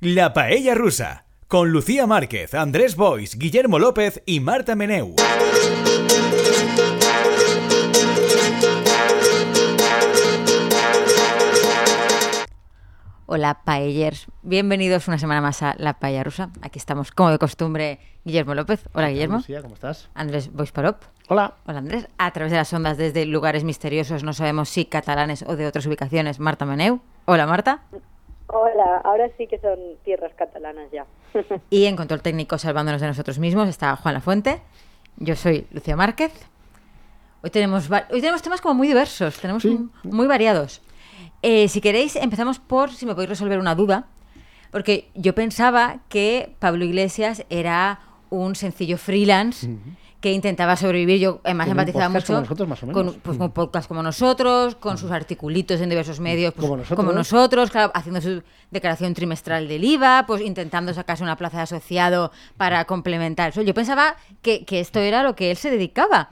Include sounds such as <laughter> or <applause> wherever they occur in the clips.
La Paella Rusa, con Lucía Márquez, Andrés Bois, Guillermo López y Marta Meneu. Hola paellers, bienvenidos una semana más a La Paella Rusa. Aquí estamos, como de costumbre, Guillermo López. Hola Guillermo. Lucía, ¿cómo estás? Andrés Boisparop. Hola. Hola Andrés. A través de las ondas desde lugares misteriosos, no sabemos si catalanes o de otras ubicaciones, Marta Meneu. Hola Marta. Hola, ahora sí que son tierras catalanas ya. <laughs> Y en control técnico, salvándonos de nosotros mismos, está Juan Lafuente. Yo soy Lucía Márquez. Hoy tenemos, hoy tenemos temas como muy diversos, tenemos Sí. un- muy variados. Eh, si queréis, empezamos por si me podéis resolver una duda. Porque yo pensaba que Pablo Iglesias era un sencillo freelance que intentaba sobrevivir. Yo además empatizaba mucho como nosotros, más o menos. con pues, con como nosotros, con sus articulitos en diversos medios, pues, Como nosotros. como nosotros, claro, haciendo su declaración trimestral del IVA, pues intentando sacarse una plaza de asociado para complementar eso. Yo pensaba que, que esto era lo que él se dedicaba,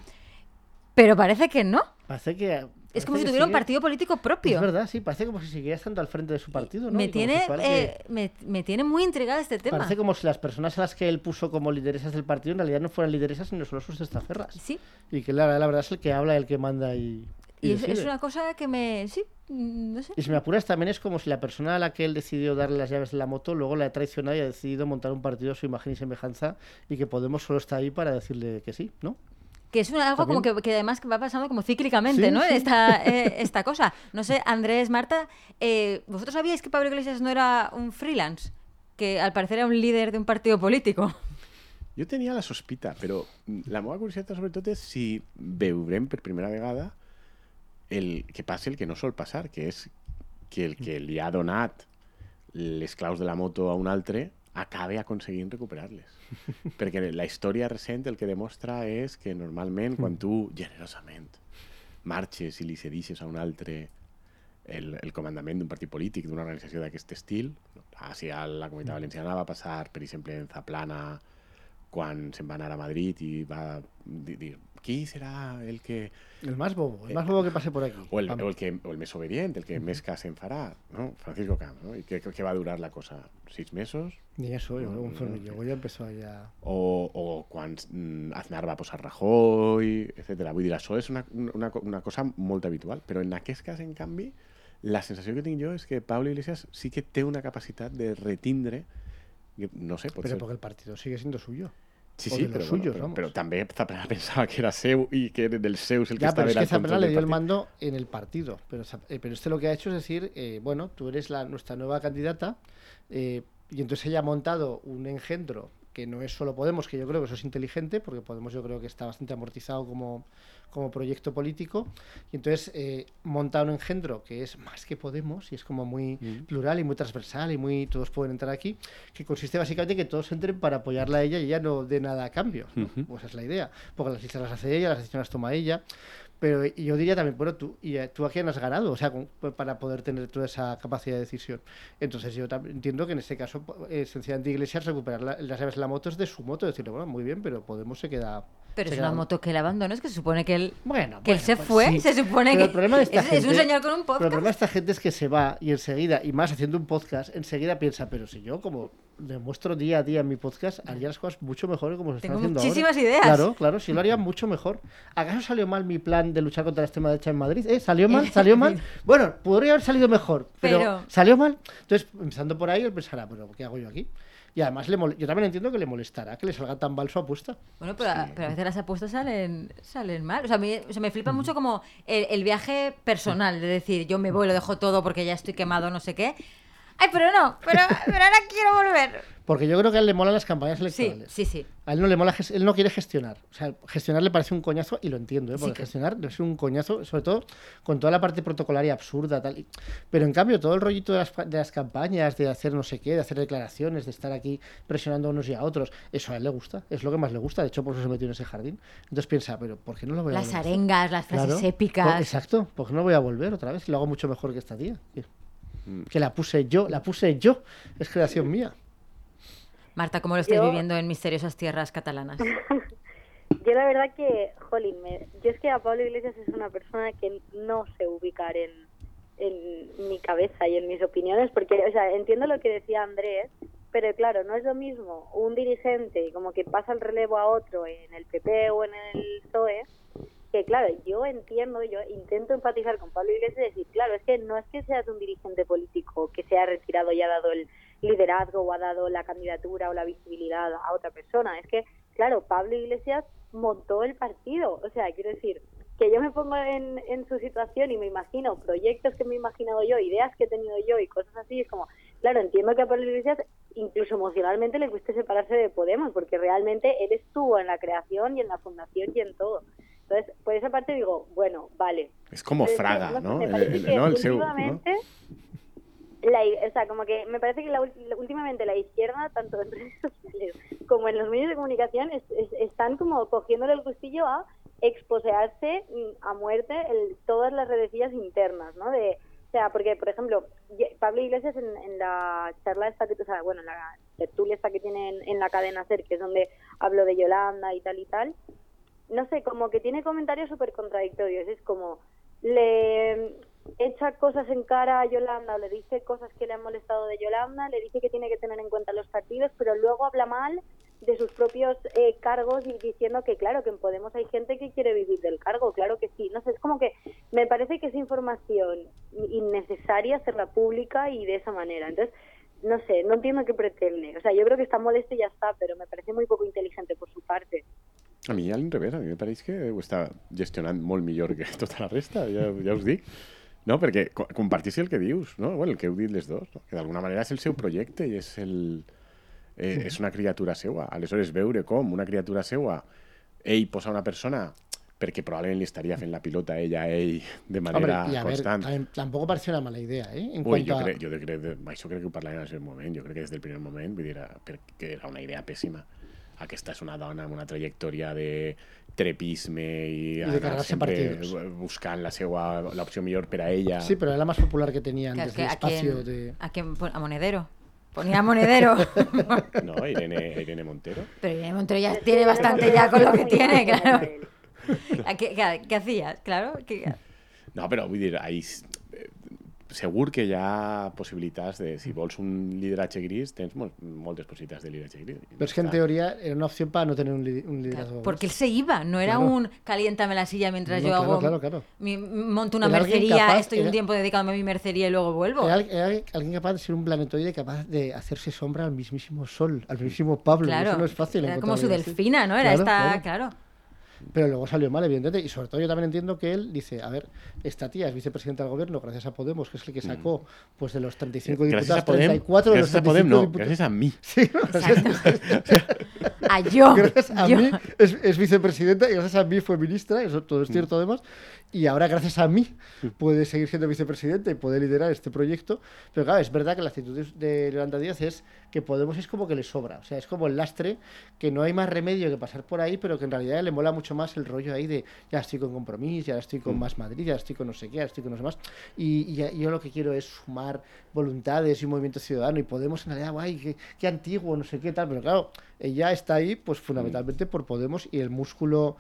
pero parece que no. Parece que. Es como si tuviera un sigue- partido político propio. Es verdad, sí, parece como si siguiera estando al frente de su partido, ¿no? me, tiene, si fuera que- eh, me, me tiene muy intrigada este tema. Parece como si las personas a las que él puso como lideresas del partido en realidad no fueran lideresas, sino solo sus testaferras. Sí, Y que la, la verdad es el que habla, el que manda y. y y es, es una cosa que me... Sí, no sé. Y si me apuras, también es como si la persona a la que él decidió darle las llaves de la moto luego la ha traicionado y ha decidido montar un partido a su imagen y semejanza y que Podemos solo está ahí para decirle que sí, ¿no? Que es una- algo como que, que además va pasando como cíclicamente, Sí, ¿no? sí. Esta, <laughs> eh, esta cosa. No sé, Andrés, Marta, eh, ¿vosotros sabíais que Pablo Iglesias no era un freelance? Que al parecer era un líder de un partido político. Jo tenia la sospita, però la meva curiositat sobretot és si veurem per primera vegada el que passi el que no sol passar, que és que el que li ha donat les claus de la moto a un altre acabe aconseguint recuperar-les. <laughs> Perquè la història recent el que demostra és que normalment quan tu generosament marxes i li cedixes a un altre el, el comandament d'un partit polític, d'una organització d'aquest estil, si a la Comunitat Valenciana va passar, per exemple, en Zaplana, quan se'n va anar a Madrid i va di- dir qui serà el que... El más bobo, el más bobo que pase por aquí. O el, o el, que, o el més obedient, el que més cas se'n farà, no? Francisco Camp, no? I què, què va durar la cosa? Sis mesos? Ni eso, yo, no, llegó ya empezó ya... o, o quan mm, Aznar va posar Rajoy, etc. Vull dir, això és una, una, una cosa molt habitual, però en aquest cas, en canvi, la sensació que tinc jo és que Pablo Iglesias sí que té una capacitat de retindre, no sé, pot Pero ser... porque el partido sigue siendo suyo. Sí, sí, bueno, suyos, però, vamos. però també Zaplana <laughs> pensava que era seu i que era dels seus el que Ya, estava pero es que Zambrana le del dio el mando en el partido. Pero, eh, pero este lo que ha hecho es decir, eh, bueno, tú eres la, nuestra nueva candidata eh, y entonces ella ha montado un engendro que no es solo Podemos, que yo creo que eso es inteligente, porque Podemos yo creo que está bastante amortizado como, como proyecto político, y entonces eh, monta un engendro que es más que Podemos y es como muy Mm. plural y muy transversal y muy todos pueden entrar aquí, que consiste básicamente en que todos entren para apoyarla a ella y ella no dé nada a cambio. ¿no? Ujú. Pues esa es la idea, porque las listas las hace ella, las decisiones las toma ella. Pero yo diría también, bueno, tú, y, eh, tú a quién has ganado, o sea, con- pues, para poder tener toda esa capacidad de decisión. Entonces yo también entiendo que en este caso, eh, sencillamente Iglesias recuperar la- las llaves de la moto es de su moto, decirle, bueno, muy bien, pero Podemos se queda... Pero se es una moto que él abandonó, es que se supone que él, Bueno, que él se pues fue, sí. se supone Pero que el problema de esta es, es un gente- señor con un Pero el podcast. problema de esta gente es que se va y enseguida, y más haciendo un podcast, enseguida piensa, pero si yo como demuestro día a día en mi podcast, haría las cosas mucho mejor que como se están Tengo haciendo muchísimas ahora. ideas. Claro, claro, si lo haría mucho mejor. ¿Acaso salió mal mi plan de luchar contra la extrema derecha en Madrid? ¿Eh? ¿Salió mal? ¿Salió mal? <laughs> Bueno, podría haber salido mejor, pero, Pero- ¿salió mal? Entonces, empezando por ahí, él pensará, pero ¿qué hago yo aquí? Y además, le yo también entiendo que le molestará que le salga tan mal su apuesta. Bueno, pero, a- pero a veces las apuestas salen, salen mal. O sea, a mí o sea, me flipa mucho como el, el viaje personal, de decir, yo me voy, lo dejo todo porque ya estoy quemado, no sé qué. Ay, pero no, pero, pero ahora quiero volver. Porque yo creo que a él le molan las campañas Sí, electorales. sí, sí. A él no le mola, él no quiere gestionar. O sea, gestionar le parece un coñazo y lo entiendo, ¿eh? Sí porque que- gestionar ser un coñazo, sobre todo con toda la parte protocolaria absurda. tal Pero en cambio, todo el rollito de las, de las campañas, de hacer no sé qué, de hacer declaraciones, de estar aquí presionando a unos y a otros, eso a él le gusta, es lo que más le gusta. De hecho, por eso se metió en ese jardín. Entonces piensa, pero ¿por qué no lo voy a Las volver arengas, las frases Claro. épicas. Exacto, porque no voy a volver otra vez y lo hago mucho mejor que esta tía. Que- Mm. Que la puse yo, la puse yo, es creación mía. Marta, ¿cómo lo estáis Yo- viviendo en misteriosas tierras catalanas? <laughs> Yo la verdad que, jolín, me- yo es que a Pablo Iglesias es una persona que no sé ubicar en, en mi cabeza y en mis opiniones, porque, o sea, entiendo lo que decía Andrés, pero claro, no es lo mismo un dirigente como que pasa el relevo a otro en el PP o en el PSOE, que claro, yo entiendo, yo intento empatizar con Pablo Iglesias y decir, claro, es que no es que seas un dirigente político que se ha retirado y ha dado el liderazgo o ha dado la candidatura o la visibilidad a otra persona, es que, claro, Pablo Iglesias montó el partido, o sea, quiero decir, que yo me pongo en, en su situación y me imagino proyectos que me he imaginado yo, ideas que he tenido yo y cosas así, es como, claro, entiendo que a Pablo Iglesias incluso emocionalmente le cueste separarse de Podemos, porque realmente él estuvo en la creación y en la fundación y en todo. Entonces, por esa parte digo, bueno, vale. Es como Pero Fraga, no El- parece el- que ¿no? El seu, ¿no? la, o sea, como que me parece que la, últimamente la izquierda, tanto en <laughs> redes sociales como en los medios de comunicación, es- es- están como cogiéndole el gustillo a exposearse mm, a muerte el- todas las redecillas internas, ¿no? De, o sea, porque, por ejemplo, Pablo Iglesias en, en la charla esta que, o sea, bueno, en la tertulia esta que tiene en, en la cadena SER, que es donde hablo de Yolanda y tal y tal, no sé, como que tiene comentarios súper contradictorios. Es como, le echa cosas en cara a Yolanda o le dice cosas que le han molestado de Yolanda, le dice que tiene que tener en cuenta los partidos, pero luego habla mal de sus propios eh, cargos y diciendo que claro, que en Podemos hay gente que quiere vivir del cargo, claro que sí. No sé, es como que me parece que es información innecesaria hacerla pública y de esa manera. Entonces, no sé, no entiendo qué pretende. O sea, yo creo que está molesto y ya está, pero me parece muy poco inteligente por su parte. A mi al revés, a mi me pareix que ho està gestionant molt millor que <laughs> tota la resta, ja, ja us dic. No, perquè co- compartís el que dius, no? Bueno, el que heu dit les dos, no? que d'alguna manera és el seu projecte i és, el, eh, és una criatura seua. Aleshores, veure com una criatura seua ell posa una persona perquè probablement li estaria fent la pilota a ella a ell de Hombre, manera a ver, constant. también- tampoco pareció una mala idea, ¿eh? En Ui, jo a... crec, jo de, crec, això crec que ho parlarem en el moment. Jo crec que des del primer moment, vull dir, era, perquè era una idea pèssima. Aquesta és una dona amb una trajectòria de trepisme i, de anar cargar-se sempre partidos. buscant la seva l'opció millor per a ella. Sí, pero era la más popular que tenían Claro, es desde que el a quién, espacio de... a quién pon- a Monedero. Ponía a Monedero. <laughs> No, Irene, Irene Montero. Pero Irene Montero ya tiene bastante ya con lo que tiene, claro. <laughs> ¿A ¿Qué, qué, qué hacías? Claro. que- No, però vull dir, ahí, eh, segur que hi ha possibilitats de, si vols un lideratge gris, tens mol, moltes possibilitats de lideratge gris. Pero es que en teoría era una opción para no tener un, li- un liderazgo. Porque él se iba, no era Claro. un caliéntame la silla mientras No, yo claro, hago. claro, claro. mi- monto una Era mercería, capaz, estoy un era- tiempo dedicándome a mi mercería y luego vuelvo. Era, era alguien capaz de ser un planetoide capaz de hacerse sombra al mismísimo sol, al mismísimo Pablo. Claro. Eso no es fácil. Era como su delfina, ¿no? Era Claro, esta, claro. Pero luego salió mal, evidentemente. Y sobre todo yo también entiendo que él dice, a ver, esta tía es vicepresidenta del gobierno gracias a Podemos, que es el que sacó pues de los 35 Mm. Gracias diputados, a Podem, 34 de los gracias a Podem, 35 no, diputados. gracias a mi. <laughs> Sí, ¿no? <laughs> A yo. gracias a yo. mí es, es vicepresidenta y gracias a mí fue ministra, eso todo es cierto además, y ahora gracias a mí puede seguir siendo vicepresidenta y puede liderar este proyecto, pero claro, es verdad que la actitud de- de Yolanda Díaz es que Podemos es como que le sobra, o sea, es como el lastre, que no hay más remedio que pasar por ahí, pero que en realidad le mola mucho más el rollo ahí de ya estoy con compromiso, ya estoy con más Madrid, ya estoy con no sé qué, ya estoy con no sé más, y, y yo lo que quiero es sumar voluntades y un movimiento ciudadano, y Podemos en realidad, guay, qué, qué antiguo, no sé qué tal, pero claro, ella está ahí pues fundamentalmente por Podemos y el músculo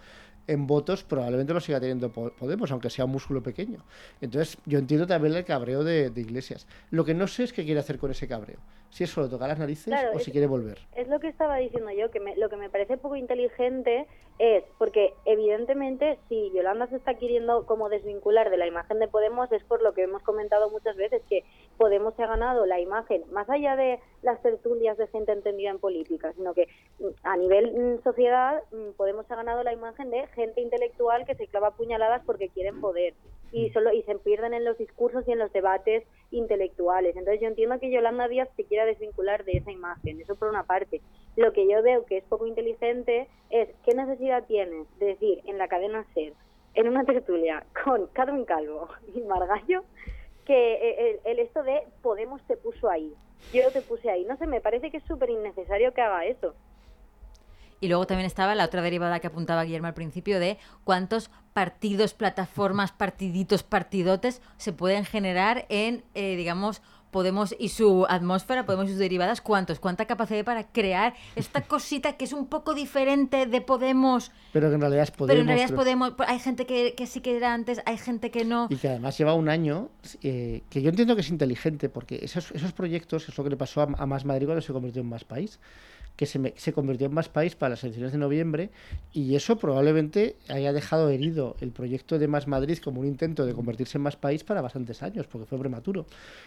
en votos probablemente lo siga teniendo Po- Podemos, aunque sea un músculo pequeño. Entonces, yo entiendo también el cabreo de, de Iglesias. Lo que no sé es qué quiere hacer con ese cabreo. Si es solo tocar las narices Claro, o es- si quiere volver. Es lo que estaba diciendo yo, que me- lo que me parece poco inteligente es, porque evidentemente si Yolanda se está queriendo como desvincular de la imagen de Podemos es por lo que hemos comentado muchas veces, que Podemos se ha ganado la imagen, más allá de las tertulias de gente entendida en política, sino que mm, a nivel mm, sociedad mm, Podemos se ha ganado la imagen de gente intelectual que se clava puñaladas porque quieren poder y solo y se pierden en los discursos y en los debates intelectuales. Entonces yo entiendo que Yolanda Díaz se quiera desvincular de esa imagen, eso por una parte. Lo que yo veo que es poco inteligente es qué necesidad tienes de decir en la cadena SER, en una tertulia con Carmen Calvo y Margallo, que eh, el, el esto de Podemos te puso ahí, yo te puse ahí. No sé, me parece que es súper innecesario que haga eso. Y luego también estaba la otra derivada que apuntaba Guillermo al principio de cuántos partidos, plataformas, partiditos, partidotes se pueden generar en, eh, digamos, Podemos y su atmósfera, Podemos y sus derivadas, ¿cuántos? ¿Cuánta capacidad hay para crear esta <laughs> cosita que es un poco diferente de Podemos? Pero que en realidad es Podemos. Pero en realidad es. Podemos. Hay gente que, que sí que era antes, hay gente que no. Y que además lleva un año, eh, que yo entiendo que es inteligente, porque esos, esos proyectos es lo que le pasó a, a Más Madrid cuando se convirtió en Más País, que se, me- se convirtió en Más País para las elecciones de noviembre, y eso probablemente haya dejado herido el proyecto de Más Madrid como un intento de convertirse en Más País para bastantes años, porque fue prematuro.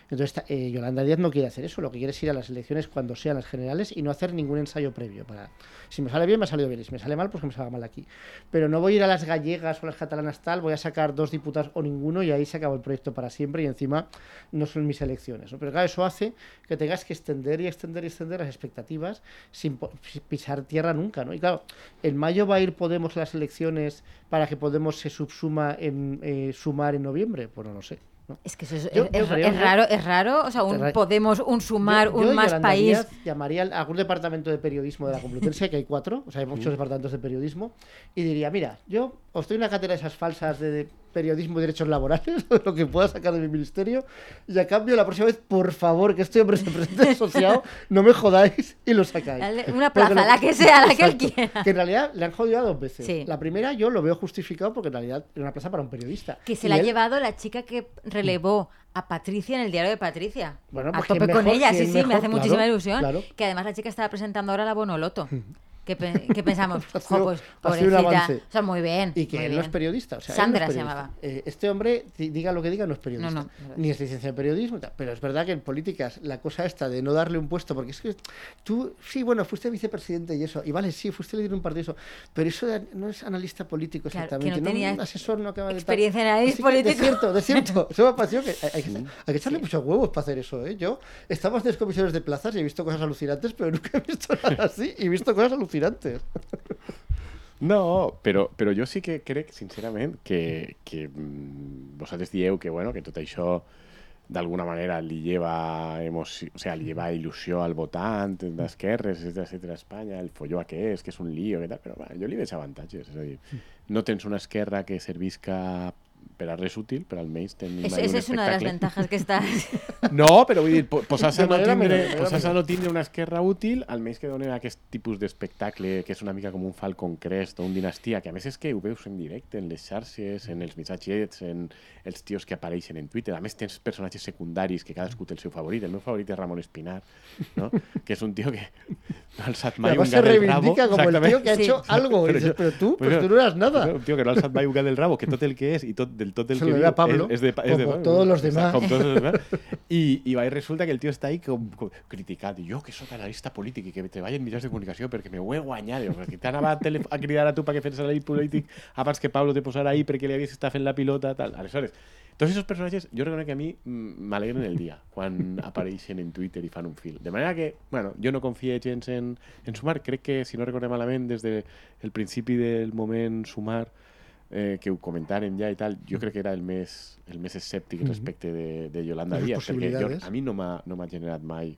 Entonces, eh, Yolanda Díaz no quiere hacer eso, lo que quiere es ir a las elecciones cuando sean las generales y no hacer ningún ensayo previo. para Si me sale bien, me ha salido bien, y si me sale mal, pues que me salga mal aquí. Pero no voy a ir a las gallegas o las catalanas tal, voy a sacar dos diputados o ninguno y ahí se acabó el proyecto para siempre y encima no son mis elecciones. ¿no? Pero claro, eso hace que tengas que extender y extender y extender las expectativas sin, pisar tierra nunca. ¿no? Y claro, en mayo va a ir Podemos las elecciones para que Podemos se subsuma en eh, sumar en noviembre. Pues no sé. ¿No? Es que eso es, Yo- es- yo es- creo es que- raro, es raro. O sea, un Podemos, un Sumar, Yo- yo, un Más Yolanda País. Díaz, llamaría a algún departamento de periodismo de la Complutense, que hay cuatro, o sea, hay muchos departamentos de periodismo, y diría, mira, yo os doy una cátedra de esas falsas de, de periodismo y derechos laborales, <laughs> lo que pueda sacar de mi ministerio, y a cambio la próxima vez, por favor, que este hombre se presente <laughs> asociado, no me jodáis y lo sacáis. Una plaza, la que sea, la que él quiera. Que en realidad le han jodido a dos veces. Sí. La primera yo lo veo justificado porque en realidad era una plaza para un periodista. Que se Y la ha llevado la chica que relevó a Patricia en el diario de Patricia. Bueno, a pues tope quién con ella, sí, sí, me hace muchísima ilusión. claro. Que además la chica estaba presentando ahora la Bonoloto. <laughs> Que, pe- que pensamos, <laughs> jo, pues pobrecita. O sea, muy bien. Y que él no es periodista. O sea, Sandra no es se periodista. llamaba. Eh, este hombre, di- diga lo que diga, no es periodista. No, no, es. Ni es licenciado en periodismo. Pero es verdad que en políticas, la cosa esta de no darle un puesto, porque es que tú, sí, bueno, fuiste vicepresidente y eso. Y vale, sí, fuiste líder de un partido y eso. Pero eso de- no es analista político Claro, que no exactamente. tenía un asesor no acaba de. experiencia en análisis político. De cierto, de cierto. <laughs> Eso me ha parecido que hay, hay que, hay que echarle muchos huevos para hacer eso, ¿eh? Yo estamos en comisiones de plazas y he visto cosas alucinantes, pero nunca he visto nada así. Y he visto cosas alucinantes. <laughs> No, però, però jo sí que crec, sincerament, que, que mm, vosaltres dieu que, bueno, que tot això d'alguna manera li lleva emoció, o sea, li lleva il·lusió al votant d'esquerres, etcètera, a Espanya, el folló que és, que és un lío, que tal, però bueno, jo li veig avantatges, és a dir, no tens una esquerra que servisca per a res útil, però almenys tenim un esa es una de las espectacle. ventajas que está. <laughs> No, però vull dir, po- posar-se a De no tindre, de posar-se a no tindre una esquerra útil, almenys que donen aquest tipus d'espectacle que és una mica com un Falcon Crest o un Dinastia, que a més és que ho veus en directe, en les xarxes, en els missatgets, en els tios que apareixen en Twitter. A més tens personatges secundaris que cadascú té el seu favorit. El meu favorit és Ramon Espinar, no? <laughs> que és un tio que no ha alçat mai un se gat del rabo. reivindica como el tío Exactament. que ha Sí. hecho algo. Y Pero dices, pero tú, pues pues tú no eras nada. Un tio que no ha alçat mai un gat del rabo, que tot el que és i tot, del tot Se que a Pablo, és, és de, és de Pablo. todos los demás. Com todos los demás. I, i resulta que el tio està ahí com, com criticat. Jo, que sóc analista polític i que treballo en mitjans de comunicació perquè me ho he guanyat. Diu, perquè t'anava a, tele, a cridar a tu perquè fes l'anàlisi polític abans que Pablo te posara ahí perquè li havies estat fent la pilota, tal. Aleshores, tots aquests personatges, jo reconec que a mi mm, m'alegren el dia quan <laughs> apareixen en Twitter i fan un fil. De manera que, bueno, jo no confio gens en, en Sumar. Crec que, si no recordem malament, des del de principi del moment Sumar, eh, que ho comentàrem ja i tal, jo crec que era el més, el més escèptic respecte de, de Yolanda Díaz, perquè jo, a mi no m'ha no generat mai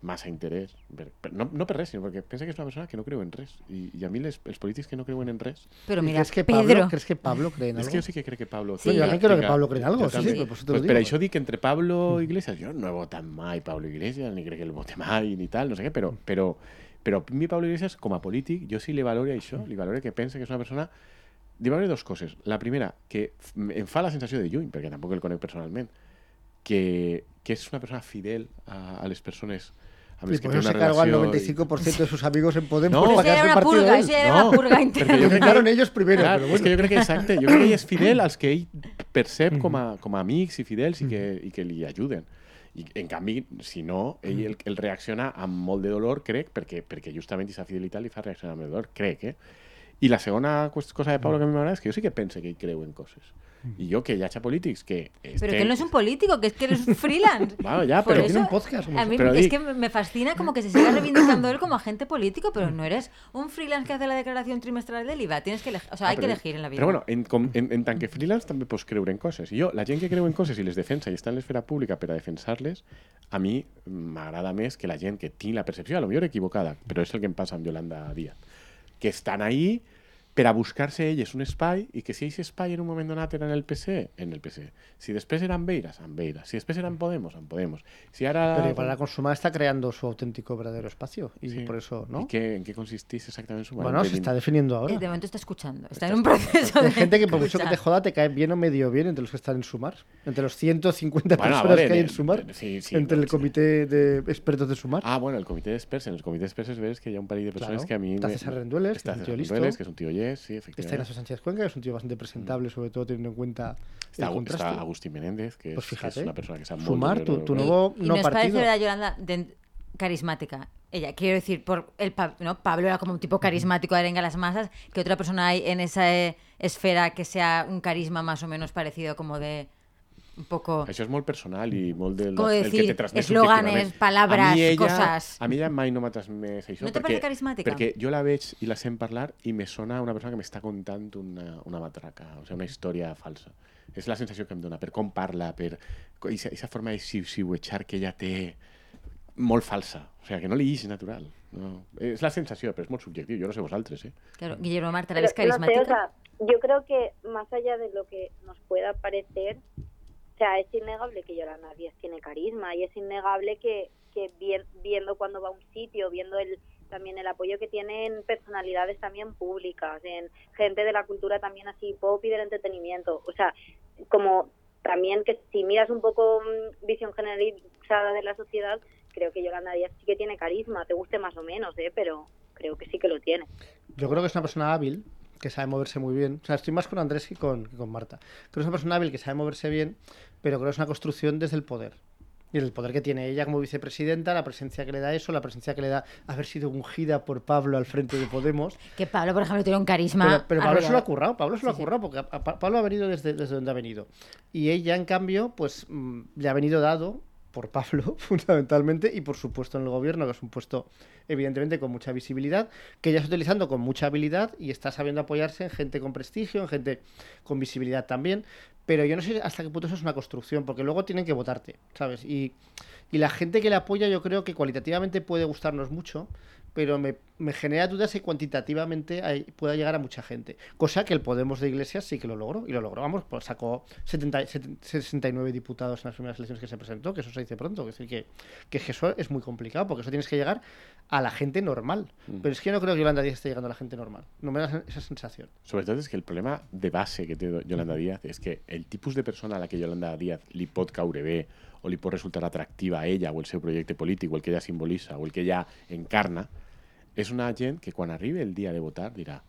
massa interès, per, per, no, no per res, sinó perquè pensa que és una persona que no creu en res. I, i a mi les, els polítics que no creuen en res... Pero ¿Y mira, ¿Crees que Pedro. Pablo, ¿crees que Pablo cree en És algo? que jo sí que crec que Pablo... Sí, también creo que Pablo cree en algo, jo sí, sí, pues te Pues lo per això dic que entre Pablo i Iglesias, jo no he votat mai Pablo Iglesias, ni crec que el vote mai, ni tal, no sé què, però, però, però a mi Pablo Iglesias, com a polític, jo sí li valoro això, li valoro que pense que és una persona... Li valoro dues coses. La primera, que em fa la sensació de lluny, perquè tampoc el conec personalment, que, que és una persona fidel a, a les persones amb Y les que una se cargó al relació... i- 95% de sus amigos en Podemos No. para era una purga, eso era No, una purga perquè interna. Lo ganaron ellos primero, Clar, pero és bueno. que jo crec que exacte, jo crec que ell és fidel als que ell percep com a, com a amics i fidels i que, i que li ajuden. I en canvi, si no, ell el, el reacciona amb molt de dolor, crec, perquè, perquè justament aquesta fidelitat li fa reaccionar amb el dolor, crec, eh? I la qüest- cosa de Pablo que a mi m'agrada és que jo sí que pense que creu en coses. I jo, que hi hagi polítics que... Pero que él no es un político, que es que eres un freelance. <laughs> Bueno, ya, pero tiene un podcast, a mí Pero es di- que me fascina como que se siga reivindicando él como agente político, pero no eres un freelance que hace la declaración trimestral del IVA. Tienes que elegir, o sea, hay Ah, que però- elegir en la vida. Però bueno, en, com, en, en que freelance també pots creure en coses. I jo, la gent que creu en coses i les defensa i està en l'esfera pública per a defensar-les, a mi m'agrada més que la gent que tinc la percepció, a lo millor equivocada, però és el que passa amb Yolanda Díaz, que estan ahí per a buscar-se elles un espai i que si aquest espai en un moment donat era en el PC, en el PC. Si després eran Beiras, en Beiras. Si després eran Podemos, en Podemos. Si ara... Pero igual la Consumar está creando su auténtico verdadero espacio y Sí. por eso, ¿no? ¿Y qué, en qué consistís exactamente su Bueno, se está definiendo ahora. De momento está escuchando. Está en un proceso de Hay gente que por mucho que te joda te cae bien o medio bien entre los que están en Sumar. Entre los 150 Bueno, personas vale, que hay de- en Sumar. de- sí, sí, entre el sí. comité de expertos de Sumar. Ah, bueno, el comitè d'experts. En el comitè d'experts ves que hi ha un parell de persones Claro. que a mi... Está me- Rendueles, que es un tío listo. Rendueles, que es un tío yes, sí, Está efectivamente. Ignacio Sánchez Cuenca, que es un tío bastante presentable, sobre todo teniendo en cuenta Está, el contraste. está Agustín Menéndez, que, Pues es, que fíjate. es una persona que sabe Sumar, tu, tu nuevo y, no nos parece verdad, Yolanda, de- carismática. Ella, quiero decir, por el ¿no? Pablo era como un tipo carismático de arenga a las masas, que otra persona hay en esa eh, esfera que sea un carisma más o menos parecido como de un poco... Això és molt personal i molt del Com el que decir, te transmet eslòganes, palabras, a mi ella, cosas. A mi ella mai no m'ha transmès això. No te perquè, parece carismàtica? Perquè jo la veig i la sent parlar i me sona una persona que m'està contant una, una matraca, o sigui, una història falsa. És la sensació que em dona, per com parla, per aquesta forma de xiu-xiuetxar que ella té molt falsa. O sigui, que no li és natural. No. És la sensació, però és molt subjectiu. Jo no sé vosaltres, eh? Claro, Guillermo Marta, ¿la Pero, ves no sé, carismática? o sea, yo creo que más allá de lo que nos pueda parecer, o sea, es innegable que Yolanda Díaz tiene carisma y es innegable que, que vi- viendo cuando va a un sitio, viendo el también el apoyo que tienen personalidades también públicas, en gente de la cultura también así pop y del entretenimiento. O sea, como también que si miras un poco mm, visión generalizada de la sociedad, creo que Yolanda Díaz sí que tiene carisma, te guste más o menos, ¿eh? pero creo que sí que lo tiene. Yo creo que es una persona hábil, que sabe moverse muy bien. O sea, estoy más con Andrés que con, que con Marta. Creo que es una persona hábil que sabe moverse bien, pero creo que es una construcción desde el poder. Y el poder que tiene ella como vicepresidenta, la presencia que le da eso, la presencia que le da haber sido ungida por Pablo al frente de Podemos. <laughs> Que Pablo, por ejemplo, tiene un carisma... Pero, pero Pablo se lo ha currado, Pablo se lo Sí, ha currado, porque a- a- Pablo ha venido desde, desde donde ha venido. Y ella, en cambio, pues mm, le ha venido dado por Pablo, <laughs> fundamentalmente, y por supuesto en el gobierno, que es un puesto evidentemente con mucha visibilidad, que ella está utilizando con mucha habilidad y está sabiendo apoyarse en gente con prestigio, en gente con visibilidad también. Pero yo no sé hasta qué punto eso es una construcción, porque luego tienen que votarte, ¿sabes? Y, y la gente que le apoya yo creo que cualitativamente puede gustarnos mucho, pero me, me genera dudas si cuantitativamente hay- pueda llegar a mucha gente. Cosa que el Podemos de Iglesias sí que lo logró, y lo logró, vamos, pues sacó 70, 70, 69 diputados en las primeras elecciones que se presentó, que eso se dice pronto, es decir, que, que es eso es muy complicado, porque eso tienes que llegar a la gente normal. Pero es que yo no creo que Yolanda Díaz esté llegando a la gente normal, no me da esa sensación. Sobretot és que el problema de base que té Yolanda Díaz és que el tipus de persona a la que Yolanda Díaz li pot o li pot resultar atractiva a ella o el seu projecte polític o el que ella simbolitza o el que ella encarna és una gent que quan arribi el dia de votar dirà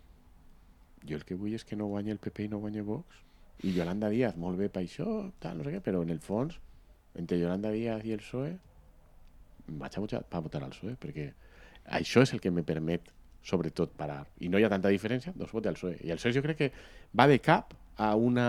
jo el que vull és que no guanyi el PP i no guanyi Vox i Yolanda Díaz, molt bé per això tal, no sé què, però en el fons entre Yolanda Díaz i el PSOE vaig a votar, a votar al PSOE perquè això és el que me permet sobretot parar. I no hi ha tanta diferència, doncs vota al PSOE. I el PSOE jo crec que va de cap a, una,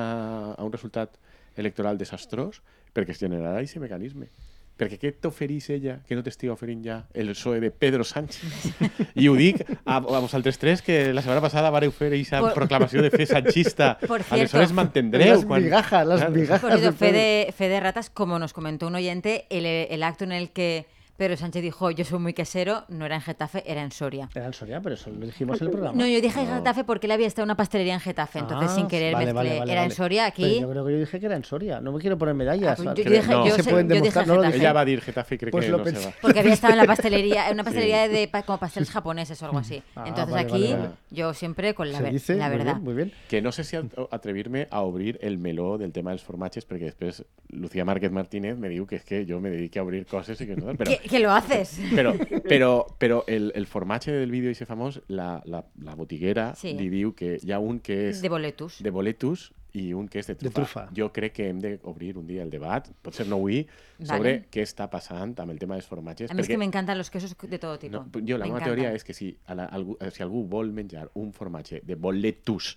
a un resultat electoral desastrós perquè es generarà aquest mecanisme. Perquè què t'oferís ella que no t'estiga oferint ja el PSOE de Pedro Sánchez? I ho dic a, a vosaltres tres, que la setmana passada vareu fer aquesta Por- proclamació de fe sanchista. <laughs> Por Aleshores cierto. mantendreu. Las migajas, las migajas. Por cierto, del pueblo. Fede, Fede Ratas, como nos comentó un oyente, el, el acto en el que Pedro Sánchez dijo yo soy muy quesero no era en Getafe, era en Soria. Era en Soria, pero eso lo dijimos en el programa. No, yo dije Getafe porque él había estado en una pastelería en Getafe, entonces Ah, sin querer vale, mezclé. vale, vale, era en. Soria, Pero aquí. yo creo que yo dije que era en Soria. No me quiero poner medallas. Ah, pues yo dije- no yo se pueden yo dije demostrar. No lo dije. Ella va a dir Getafe i crec Pues que lo no se va. Porque había estado en la <laughs> pastelería, en una pastelería Sí. de como pasteles japoneses o algo así. Ah, Entonces vale, aquí vale, vale. yo siempre con la, Se ver- dice, la muy verdad. bien, muy bien. Que no sé si at- atrevir-me a obrir el meló del tema dels formatges, perquè després Lucía Márquez Martínez me diu que és que jo me dedique a obrir coses i que no... <laughs> Que, que lo haces. però, <laughs> però, però el, el formatge del vídeo ese famós, la, la, la botiguera Sí. li diu que ha un que és De boletus. de boletus i un que és de trufa. trufa. Jo crec que hem d'obrir un dia el debat, potser no avui, sobre Vale. què està passant amb el tema dels formatges. A mí es que me encantan los quesos de todo tipo. no, jo, la Me meva teoria és que si, a la, algú, si algú vol menjar un formatge de boletus,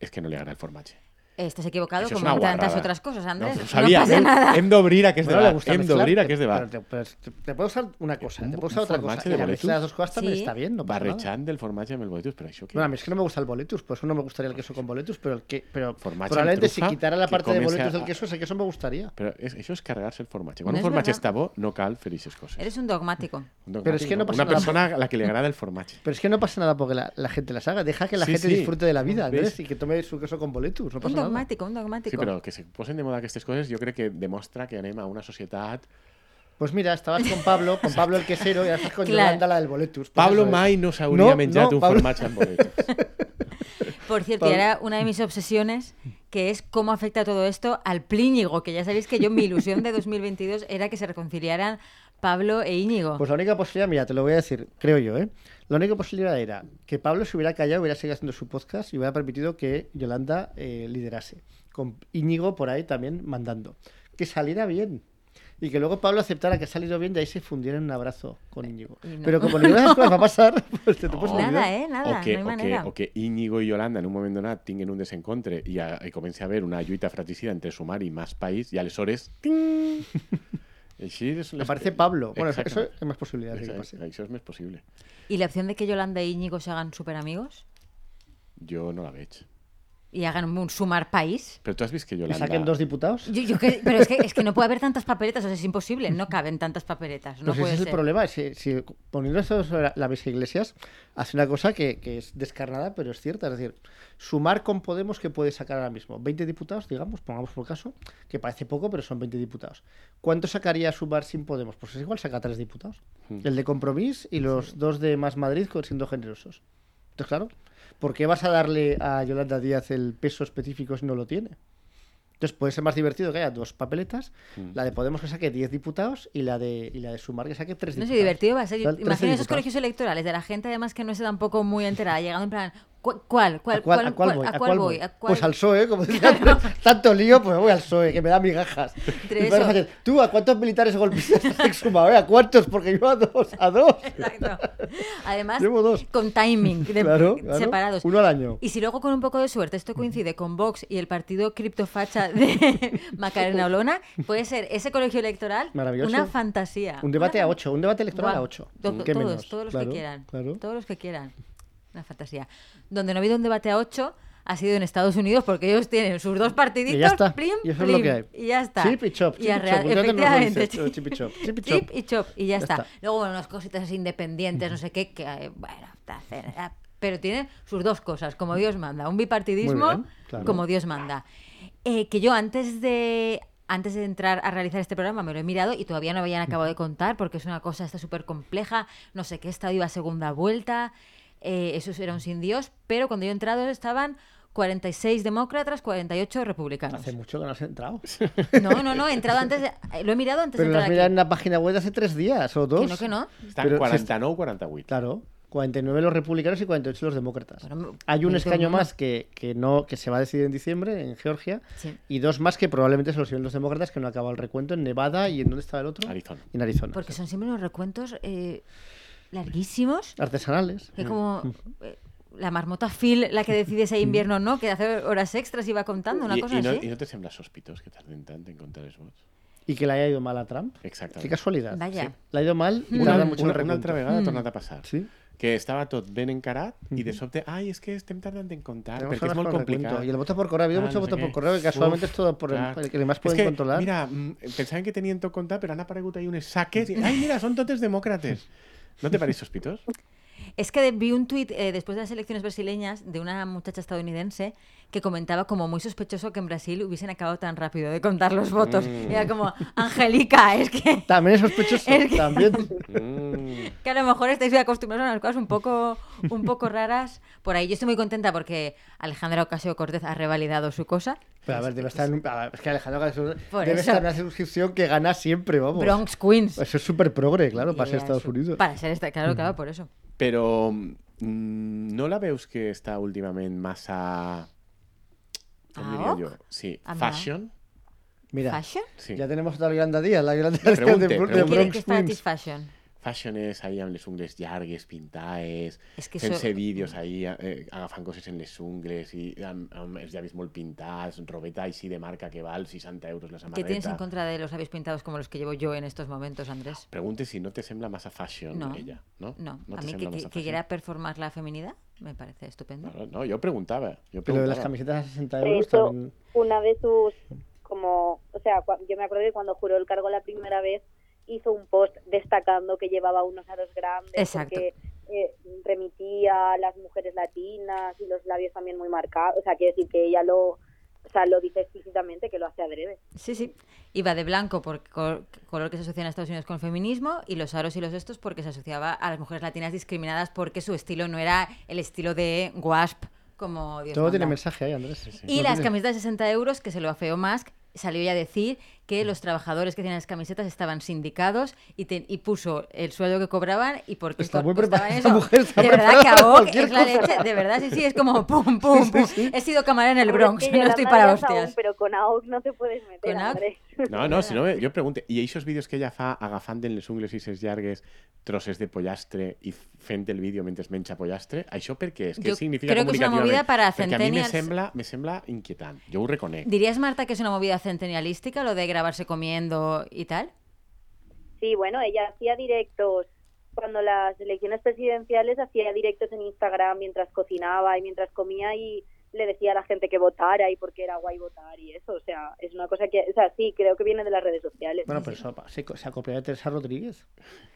és que no li agrada el formatge. Estás equivocado como una tantas guarrada. otras cosas, Andrés. No, No, ho sabia. pasa hem, nada. le debat. gusta Hem mezclar, d'obrir aquest pero debat. te, te- te puedo usar una cosa, Un- te puedo un usar otra cosa. formatge Y de la mezcla de las dos cosas también Sí. está bien, no pasa nada. Barrejant del formatge amb el boletus, però això què Bueno, a mí es que no me gusta el boletus, por eso no me gustaría el queso con boletus, pero, el que, pero Formatge probablemente amb si trufa, quitara la que parte de boletus del a- queso, ese queso me gustaría. Però és, això és carregar-se el formatge. Quan No un és formatge verdad. està bo, no cal fer aquestes coses. Eres un dogmático. Un Pero es que no dogmàtic, pasa Una nada. persona a la que le agrada el formatge. Pero es que no pasa nada porque la, la gente las haga. Deja que la Sí, gente sí. disfrute de la vida, ¿Ves? Andrés, y que tome su queso con boletus. No Un pasa nada. Dogmático, un dogmático. Sí, però que se posen de moda aquestes coses jo crec que demostra que anem a una societat... Pues mira, estabas con Pablo, con Pablo el quesero, y ahora estás con Claro. Yolanda la del boletus. Pues Pablo eso es. mai no s'hauria No, menjat no, un Pablo- formatge <laughs> amb. Por cierto, y ahora una de mis obsesiones, que es cómo afecta todo esto al Plíñigo, que ya sabéis que yo mi ilusión de 2022 era que se reconciliaran Pablo e Íñigo. Pues la única posibilidad, mira, te lo voy a decir, creo yo, ¿eh? La única posibilidad era que Pablo se hubiera callado, hubiera seguido haciendo su podcast y hubiera permitido que Yolanda eh, liderase. Con Íñigo por ahí también mandando. Que saliera bien. Y que luego Pablo aceptara que ha salido bien y ahí se fundiera en un abrazo con Íñigo. Y no. Pero como ninguna de las cosas va a pasar, <laughs> pues te, te puedes olvidar. Nada, ¿eh? Nada, o que, no hay o, que, o que Íñigo i Yolanda en un moment donat tinguin un desencontre i, a, i comença a haver una lluita fratricida entre Sumar i Mas País i aleshores... ting! Així és les... Aparece Pablo. Bueno, eso, eso hay más que Això, pase. això és més possible. ¿Y la opción de que Yolanda e Íñigo se hagan súper amigos? Jo no la veig. ¿Y hagan un sumar país? Però tu has vist que ¿Que Yolanda... saquen dos diputados? Yo- yo que- pero es que, es que no puede haber tantas papeletas, o sea, es imposible, no caben tantas papeletas. No Pues puede ese es ser. el problema. Si, si poniendo esto sobre la, la mesa Iglesias, hace una cosa que, que es descarnada, pero es cierta. Es decir, sumar con Podemos que puede sacar ahora mismo 20 diputados, digamos, pongamos por caso, que parece poco, pero son 20 diputados. ¿Cuánto sacaría sumar sin Podemos? Pues es igual, saca tres diputados. Hmm. El de Compromís y los dos de Más Madrid, siendo generosos. Entonces, claro, ¿por qué vas a darle a Yolanda Díaz el peso específico si no lo tiene? Entonces puede ser más divertido que haya dos papeletas, Hmm. la de Podemos que saque 10 diputados y la de, y la de Sumar que saque 3 No diputados. sé, divertido va a ser. Son 13 Imagina esos colegios electorales de la gente, además, que no está tampoco muy enterada, llegando en plan, ¿cu- ¿cuál? ¿Cuál? ¿A cuál, a cuál voy? ¿A cuál voy? ¿A cuál- Pues al PSOE, como <laughs> decía tanto lío, pues voy al PSOE, que me da migajas. Eso- Tú, ¿a cuántos militares golpistas has exhumado? eh? ¿A cuántos? Porque yo a dos, a dos. Exacto. Además, Llevo dos. con timing, de- Claro, claro. separados. Uno al año. Y si luego con un poco de suerte esto coincide con Vox y el partido criptofacha de <laughs> Macarena Olona, puede ser ese colegio electoral una fantasía. Un debate Una a ocho, un debate electoral a ocho. To- ¿Qué todos, menos? todos los que quieran. Todos los que quieran. Una fantasía. Donde no ha habido un debate a 8 ha sido en Estados Unidos porque ellos tienen sus dos partiditos. Y ya está. plim, Y eso es lo que hay. Y ya está. Chip y chop, Y chip y real- efectivamente. chip y chop, chip y Chip chop. y chop. Y ya, Ya está. está. Luego, bueno, unas cositas independientes, no sé qué, que, eh, bueno, pero tiene sus dos cosas, como Dios manda. Un bipartidismo, Muy bien, claro. como Dios manda. Eh, que yo antes de antes de entrar a realizar este programa me lo he mirado y todavía no habían acabado de contar porque es una cosa está súper compleja, no sé qué, estado iba a segunda vuelta, eh, eso era un sin Dios, pero cuando yo he entrado estaban 46 demócratas, 48 republicanos. Hace mucho que no has entrado. No, no, no, he entrado antes, de- lo he mirado antes Pero de lo has entrar mirado en la página web de hace tres días o dos. Que no, que no. Però si 49 48. Claro, 49 los republicanos y 48 los demócratas. Bueno, Hay un escaño más que, que no que se va a decidir en diciembre en Georgia Sí. y dos más que probablemente se los lleven los demócratas que no acaba el recuento en Nevada y en dónde estaba el otro Arizona. Y en Arizona. Porque son siempre unos recuentos eh, larguísimos. artesanales. Que como <laughs> eh, la marmota Phil, la que decide si hay invierno o no, que hace horas extras y va contando una I, cosa i, no, así. I no te sembla sospitós que tarden tant en comptar els vots? Y que le haya ido mal a Trump. Exactament. Qué casualidad. Vaya. Sí. Le ha ido mal y Una, una, mucho una, recuento. altra vegada ha Mm. tornat a passar. Sí. Que estava tot ben encarat i de sobte, ai, és que estem tardant en comptar, Tenemos perquè és molt el recuento. complicat. Y el voto por correo, ha habido Ah, mucho no sé voto por correo que casualmente Uf, es todo por el, el que más És pueden que, controlar. Mira, mm, pensaven que tenien tot comptat, però han aparegut ahí unes saques i, ai, mira, són totes demòcrates. <laughs> No te pareix sospitós? Es que vi un tuit eh, después de las elecciones brasileñas de una muchacha estadounidense que comentaba como muy sospechoso que en Brasil hubiesen acabado tan rápido de contar los votos. Mm. Era como, Angélica, es que, <laughs> También es sospechoso. Es que- También. Mm. <laughs> que a lo mejor estáis acostumbrados a unas cosas un poco, un poco raras por ahí. Yo estoy muy contenta porque Alejandra Ocasio Cortez ha revalidado su cosa. Pero a ver, debe estar en Es que Por debe eso. estar en una suscripción que gana siempre, vamos. Bronx Queens. Eso es súper progre, claro, Y para ser Estados su- Unidos. Para ser esta, claro, claro, por eso. Però mm, no la veus que està últimament massa... Com Ah, diria jo? Sí, Ah, no. fashion. Mira, ¿Fashion? Sí. Ya tenemos otra Yolanda Díaz, la Díaz Pregunte, de, de pregunte. ¿Qué, Bronx qué es para ti Queens. fashion? Fashioners ahí les ungles llargues, pintades, És que això- vídeos ahí, eh, agafant coses en les ungles i amb, amb els llavis molt pintats, robeta així de marca que val 60 euros la ¿Qué tienes en samarreta. contra de los labios pintados como los que llevo yo en estos momentos, Andrés? Pregunte si no te sembla massa fashion No, ella, no? no. no a mí que, quiera performar la feminidad me parece estupendo. No, no, yo preguntaba. Yo Pero de las camisetas a 60 De euros también. una de sus, como, o sea, yo me acuerdo que cuando juró el cargo la primera vez, hizo un post destacando que llevaba unos aros grandes, Exacto. porque eh, remitía a las mujeres latinas y los labios también muy marcados, o sea, quiere decir que ella lo, o sea, lo dice explícitamente que lo hace adrede. Sí, sí. Iba de blanco por col- color que se asocia en Estados Unidos con el feminismo y los aros y los estos porque se asociaba a las mujeres latinas discriminadas porque su estilo no era el estilo de WASP como Dios Todo tiene mensaje ahí, Andrés. Y No las tiene- camisetas de 60 euros, que se lo afeó Musk, salió ya a decir que los trabajadores que hacían las camisetas estaban sindicados y, te- y puso el sueldo que cobraban y por qué Está muy preparada, eso. esta mujer está de verdad que cualquier es la cosa. leche, de verdad, sí, sí, es como <laughs> pum, pum, pum. He sido camarera en el Bronx, es que no estoy para dirás aún, hostias. pero con AOC no te puedes meter, AOC? Andrés. No, no, si no, me- jo pregunto, i aquests vídeos que ella fa agafant en les ungles i ses llargues trosses de pollastre i fent el vídeo mentre menja pollastre, això per què és? Què significa creo que es una movida para Perquè a mi me centennials. sembla, me sembla inquietant, jo ho reconec. ¿Dirías, Marta, que es una movida centenialística lo de grabarse comiendo y tal? Sí, bueno, ella hacía directos cuando las elecciones presidenciales hacía directos en Instagram mientras cocinaba y mientras comía y le decía a la gente que votara y porque era guay votar y eso, o sea, es una cosa que, o sea, sí, creo que viene de las redes sociales. Bueno, pero eso se, se ha copiado de Teresa Rodríguez.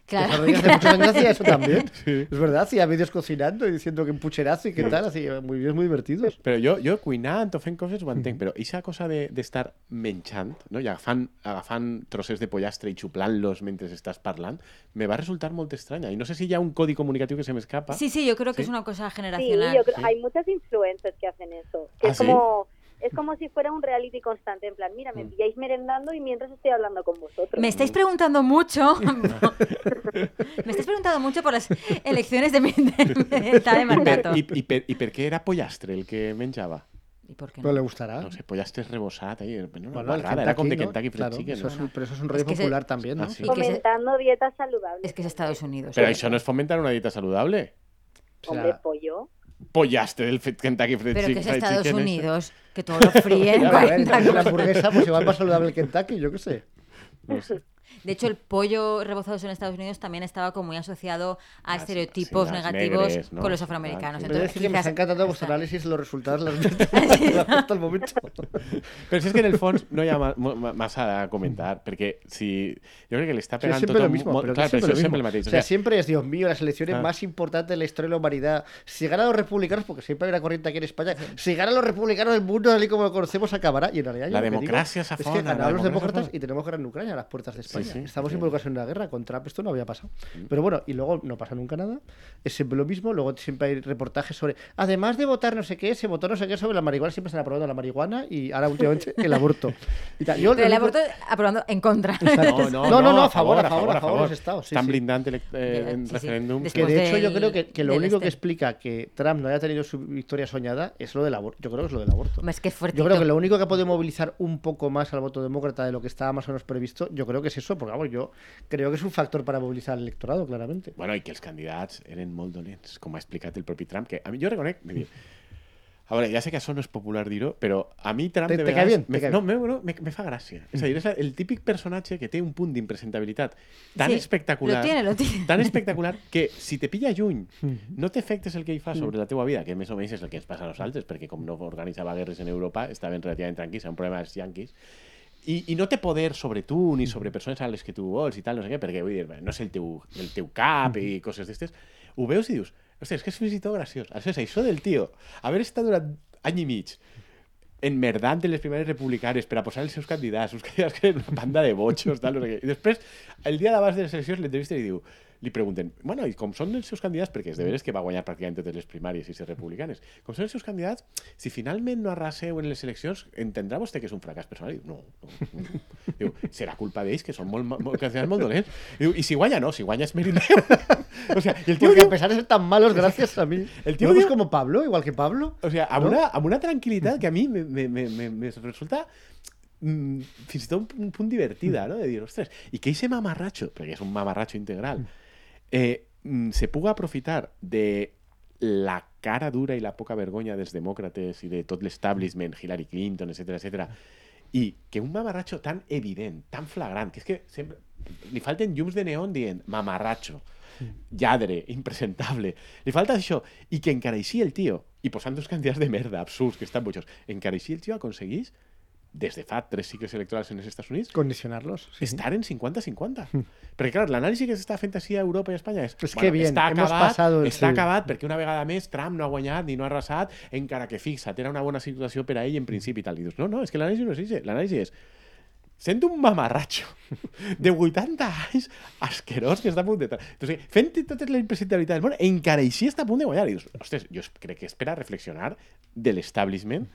Claro. Teresa Rodríguez hace muchos años hacía eso también. <laughs> Es verdad, hacía vídeos cocinando y diciendo que un pucherazo y qué tal, así, muy vídeos muy divertidos. Però jo, jo cuinant o fent coses ho entenc, però aquesta cosa de- de, menjant no? i agafant, agafant trossers de pollastre i xuplant-los mentre estàs parlant, me va resultar molt estranya. I no sé si ha un codi comunicatiu que se m'escapa. Sí, sí, yo creo que Sí. es una cosa Sí, generacional. yo creo, Sí. hay muchas influencers que hacen eso, que ¿Ah, es sí? como es como si fuera un reality constante, en plan, mira, me Mm. pilláis merendando y mientras estoy hablando con vosotros. Me estáis preguntando mucho. <laughs> me estáis preguntando mucho por las elecciones de mi de de mandato. i, i, per, I per què era pollastre el que menjava? ¿Y por qué Pero le no? gustará. No sé, pollastre rebossat, ahí, Bueno, el guarrada, era com de ¿no? Kentucky Fried Claro, Chicken. eso no? es un- pero eso es un rollo que se- popular también, ¿no? Ah, sí. Y se- Fomentando dietas saludables. Es que es Estados Unidos. Però això no és fomentar una dieta saludable. O sea, Hombre, pollo. Pollastre del Kentucky Fried Pero que Chicken. es Estados Chicken. <laughs> Unidos, que todo lo fríen. a ver, la hamburguesa, pues igual más saludable el Kentucky, yo qué sé. No sé. De hecho, el pollo rebozado en Estados Unidos también estaba como muy asociado a Ah, estereotipos sí, las negativos negres, ¿no? con los Sí, afroamericanos. claro, Entonces, decir que me está encantando vuestro análisis los resultados las <laughs> <laughs> hasta el momento. Però si és que en el fons no hi ha massa a comentar, perquè si... Jo crec que l'està Sí, es pegant siempre tot... lo mismo, pero que clar, es siempre lo mismo. O sea, siempre es, Dios mío, las elecciones Ah. más importantes de la historia de la humanidad. Si ganan los republicanos, porque siempre hay una corriente aquí en España, si ganan los republicanos, el mundo, tal y como lo conocemos, acabará. Y en realidad, yo La que digo democracia Es que s'afona, la ganaron los democracia demócratas y tenemos guerra en Ucrania a las puertas de España. Sí, Estamos sí. involucrados en una guerra. Con Trump esto no había pasado. Mm. Pero bueno, y luego no pasa nunca nada. Es siempre lo mismo. Luego siempre hay reportajes sobre. Además de votar no sé qué, se votó no sé qué sobre la marihuana. Siempre están aprobando la marihuana y ahora últimamente el aborto. <laughs> Y tal. Yo Pero el único- aborto aprobando en contra. No, no, no, no, no, a favor, a favor, a favor, los estados. sí, Estan sí. blindant elec- eh, en sí, sí. referèndums. Des- Que de hecho yo del- creo que, que lo único que este. explica que Trump no haya tenido su victoria soñada es lo del aborto. Yo creo que es lo del aborto. Es que es Yo creo que lo único que ha podido movilizar un poco más al voto demócrata de lo que estaba más o menos previsto, yo creo que es eso, porque vamos, yo creo que es un factor para movilizar al electorado, claramente. Bueno, i que els candidats eren molt dolents, com ha explicat el propi Trump, que a mi jo reconec... dir, A veure, ja sé que això no és popular dir-ho, però a mi Trump Te- de te cae vegades... bien, te me, cae no, me, no, me, me fa gràcia. És a dir, és el típic personatge que té un punt d'impresentabilitat tan Sí, espectacular... Lo tiene, lo tiene. tan espectacular que si te pilla lluny no t'efectes el que fa sobre la teva vida, que més o menys és el que ens passa a nosaltres, perquè com no organitzava guerres en Europa, estaven relativament tranquils, era un problema dels yanquis, i, i no té poder sobre tu ni sobre persones a les que tu vols i tal, no sé què, perquè vull dir, no és el teu, el teu cap i coses d'estes, ho veus i dius, ostres, és que és fins i tot graciós. És això del tio, haver estat durant any i mig enmerdant de les primàries republicanes per a posar els seus candidats, <laughs> uns candidats que eren una banda de botxos, tal, no sé què. I després, el dia d'abans de les eleccions, l'entrevisten i diu, li pregunten, bueno, i com són els seus candidats, perquè és de veres que va guanyar pràcticament totes les primàries i ser republicanes, com són els seus candidats, si finalment no arraseu en les eleccions, entendrà vostè que és un fracàs personal? I diu, no, no, no. Diu, serà culpa d'ells, que són molt, molt, candidats molt dolents. Diu, I si guanya, no, si guanya és mèrit meu. <laughs> o sea, i el Porque diu, a pesar de ser tan malos, gracias a mí. <laughs> El tío ¿No? Pues diu- como Pablo, igual que Pablo. O sea, amb, ¿No? una, amb una tranquil·litat que a mi me, me, me, me, me resulta mm, fins i tot un, un punt divertida, no? De dir, ostres, i que ese mamarratxo, perquè és un mamarratxo integral, eh, mm, se puga aprofitar de la cara dura i la poca vergonya dels demòcrates i de tot l'establishment, Hillary Clinton, etc etc. i que un mamarratxo tan evident, tan flagrant, que és que sempre li falten llums de neon dient mamarratxo, lladre, impresentable. Li falta això. I que encara així el tio, i posant dos candidats de merda absurds que estan bojos, encara així el tio aconseguís, des de fa tres cicles electorals en els Estats Units, Condicionarlos. sí. estar en 50-50. Perquè, clar, l'anàlisi que s'està fent així a Europa i a Espanya és... Pues que bien, està hemos acabat, pasado el- està acabat perquè una vegada més Trump no ha guanyat ni no ha arrasat, encara que fixa't, era una bona situació per a ell en principi i tal. I dius, no, no, és que l'anàlisi no és això. L'anàlisi és sent un mamarratxo <laughs> de 80 anys asquerós que està a punt de... O sigui, fent totes les impresentabilitats del món, encara així està a punt de guanyar. I dius, ostres, jo crec que és per a reflexionar de l'establishment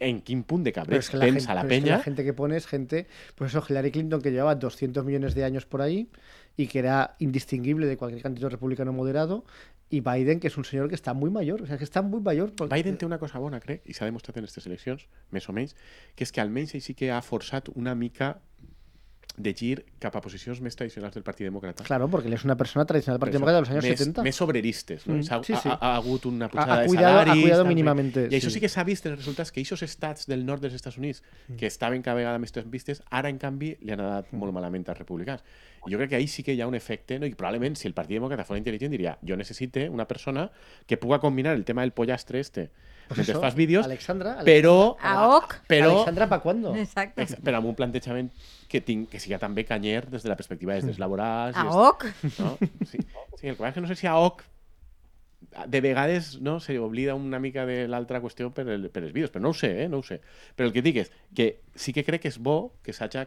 en quin punt de cabreig es que la pensa gente, la pero es que la gente que pone es gente, pues eso, Hillary Clinton que llevaba 200 millones de años por ahí y que era indistinguible de cualquier candidato republicano moderado y Biden que es un señor que está muy mayor, o sea, que está muy mayor. porque- Biden té una cosa bona, crec, i s'ha demostrat en aquestes eleccions, més o menys, que és que almenys sí que ha forçat una mica de gir cap a posicions més tradicionals del Partit Demòcrata. Claro, porque él es una persona tradicional del Partido Per Demócrata de los años més, 70. Més obreristes, no? Mm, S'ha- sí, sí. Ha, ha, hagut una pujada ha de cuidado- ha salaris... cuidado tal, mínimamente, I això sí. sí que s'ha vist en els resultats que aquests estats del nord dels Estats Units, que estaven cada vegada més vistes, ara, en canvi, li han anat molt malament als republicans. Jo crec que ahí sí que hi ha un efecte, no? i probablement si el Partit Demòcrata fos intel·ligent diria jo necessite una persona que puga combinar el tema del pollastre este Pues mentre eso, fas vídeos, Alexandra, però, AOC. però, Alexandra, ¿para cuándo? Exacte. Ex- però amb un plantejament que, tinc, que siga també canyer des de la perspectiva dels drets laborals. i AOC. des- No? Sí. sí, el que passa és que no sé si AOC de vegades no, se oblida una mica de l'altra qüestió per, el, per els vídeos, però no ho sé, eh? no ho sé. Però el que dic és que sí que crec que és bo que s'hagi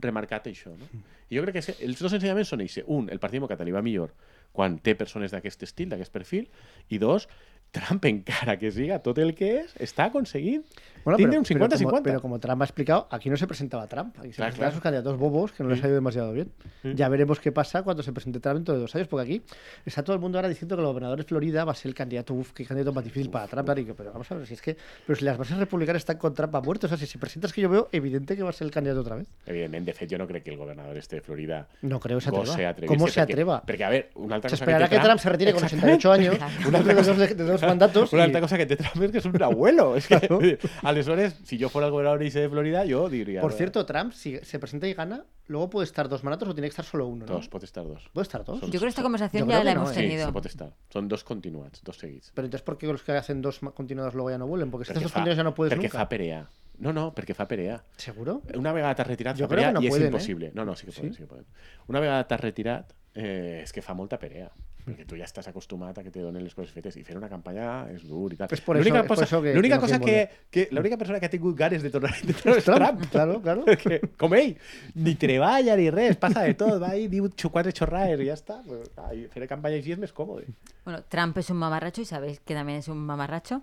remarcat això. No? I jo crec que els dos ensenyaments són això. Un, el Partit Demòcrata li va millor quan té persones d'aquest estil, d'aquest perfil, i dos, Trump, encara que siga tot el que és, està aconseguint Bueno, tindre pero, un pero 50-50. como, pero como Trump ha explicado, aquí no se presentaba Trump, aquí se Claro, presentaban claro. sus candidatos bobos que no les ha ido demasiado bien. Ya veremos qué pasa cuando se presente Trump dentro de dos años, porque aquí está todo el mundo ahora diciendo que el gobernador de Florida va a ser el candidato, uf, qué candidato más difícil para Trump. Yo, pero vamos a ver, si es que, pero si las bases republicanas están con Trump a muerto, o sea, si se presenta es que yo veo evidente que va a ser el candidato otra vez. Evidentment, de fet, jo no crec que el governador este de Florida No creo que se atreva. ¿Cómo se perquè- atreva? Perquè, a ver, una altra Se cosa esperará que, que té Trump se retire con 88 años, <laughs> Una <laughs> de dos, de mandatos. Una y- cosa que té Trump és que és un abuelo. És que, aleshores, si jo fora el governador ese de Florida, jo diria... Por cierto, Trump, si se presenta y gana, luego puede estar dos mandatos o tiene que estar solo uno, ¿no? Dos, pot estar dos. Puede estar dos. Son- Yo creo que esta conversación Yo ya la no, hemos ¿eh? Sí, tenido. se pot estar. Són dos continuats, dos seguits. Pero entonces, ¿por qué los que hacen dos continuados luego ya no vuelven? Porque si estos dos fa, continuados ya no puedes nunca. fa perea. No, no, perquè fa perea. ¿Seguro? Una vegada t'has retirat, fa perea no i és pueden, eh? No, no, sí que poden, Sí? sí que poden. Una vegada t'has retirat, eh, és que fa molta perea. Perquè tu ja estàs acostumat a que te donen les coses fetes i fer una campanya és dur i tal. És per L'única és per cosa, que- l'única que no cosa que, que, l'única persona que ha tingut ganes de tornar, de tornar és Trump, Trump. claro, claro. <laughs> que, com ell, ni treballa ni res, passa de tot, va i diu quatre xorraes i ja està. Pues, ai, fer campanya així és més còmode. Bueno, Trump es un mamarracho y sabéis que también es un mamarracho.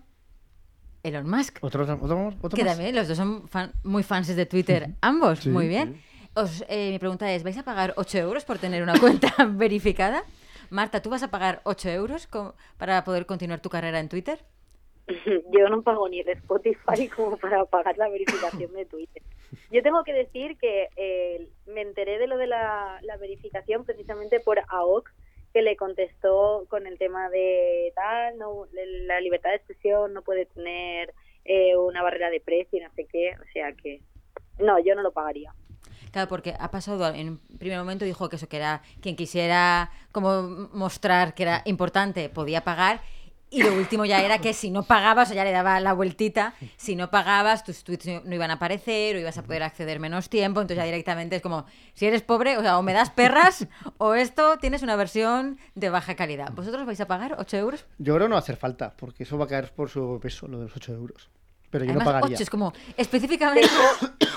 Elon Musk. ¿Otro, otro, otro Que más? también los dos son fan- muy fans de Twitter, ambos. Sí. Muy bien. Eh, mi pregunta es, ¿vais a pagar 8 euros por tener una <laughs> cuenta verificada? Marta, ¿tú vas a pagar 8 euros para poder continuar tu carrera en Twitter? <laughs> Yo no pago ni el Spotify <laughs> como para pagar la verificación de Twitter. Yo tengo que decir que eh, me enteré de lo de la, la verificación precisamente por AOC, que le contestó con el tema de tal, no, la libertad de expresión no puede tener eh, una barrera de precio y no sé qué. O sea que, no, yo no lo pagaría. Claro, porque ha pasado, en un primer momento dijo que eso, que era quien quisiera como mostrar que era importante, podía pagar. Y lo último ya era que si no pagabas, o ya le daba la vueltita, si no pagabas, tus tweets no- iban a aparecer o ibas a poder acceder menos tiempo. Entonces ya directamente es como, si eres pobre, o sea, o me das perras o esto tienes una versión de baja calidad. ¿Vosotros vais a pagar 8 euros? Yo creo no va a hacer falta, porque eso va a caer por su peso, lo de los 8 euros. Pero yo Además, no pagaría. 8 es como específicamente... <coughs>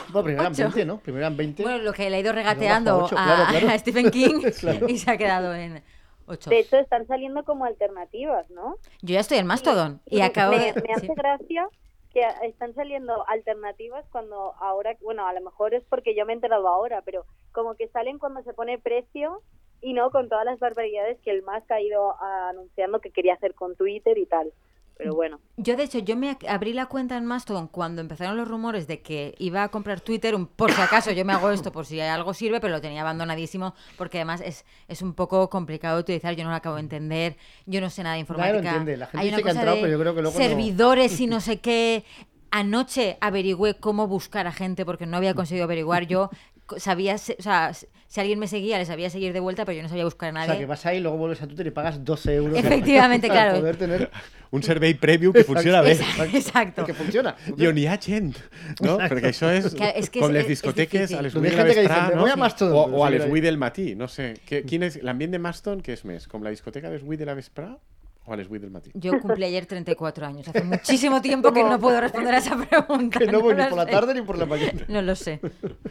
Bueno, primero eran ocho. 20, ¿no? Primero eran 20. Bueno, lo que le ha ido regateando a, claro, claro. <laughs> a Stephen King <laughs> Claro. y se ha quedado en 8. De hecho, están saliendo como alternativas, ¿no? Yo ya estoy en Mastodon y acabo me, de... me hace sí. gracia que están saliendo alternativas cuando ahora, bueno, a lo mejor es porque yo me he enterado ahora, pero como que salen cuando se pone precio y no con todas las barbaridades que el Musk ha ido anunciando que quería hacer con Twitter y tal. Pero bueno. Yo, de hecho, yo me abrí la cuenta en Mastodon cuando empezaron los rumores de que iba a comprar Twitter, un- por si acaso yo me hago esto, por si algo sirve, pero lo tenía abandonadísimo, porque además es, es un poco complicado de utilizar, yo no lo acabo de entender, yo no sé nada de informática. entiende, la gente Hay dice una que ha cosa entrado, de pero yo creo que luego no- servidores y no <laughs> sé qué. Anoche averigüé cómo buscar a gente porque no había conseguido averiguar. Yo sabía, se- o sea, si alguien me seguía, le sabía seguir de vuelta, pero yo no sabía buscar a O nadie. sea, que vas ahí, luego vuelves a Twitter y pagas 12 euros. Efectivamente, <laughs> para claro. poder tener... <laughs> Un servei preview que funciona bé. Exacto. Exacto. Que funciona. I on hi ha gent, no? Perquè això és, Que és que com és- les és discoteques a les Hi ha 8 de la gent que dice, vesprà, "Me no? voy a Mastodon", O, però o a les ahí. 8 del matí, no sé. Que, quin és l'ambient de Maston, què és més? Com la discoteca a les 8 de la vesprà o a les 8 del matí? Yo cumplí ayer 34 años. Hace muchísimo tiempo que no puedo responder a esa <laughs> pregunta. Que no voy ni lo por la sé. tarde ni por la mañana. No lo sé.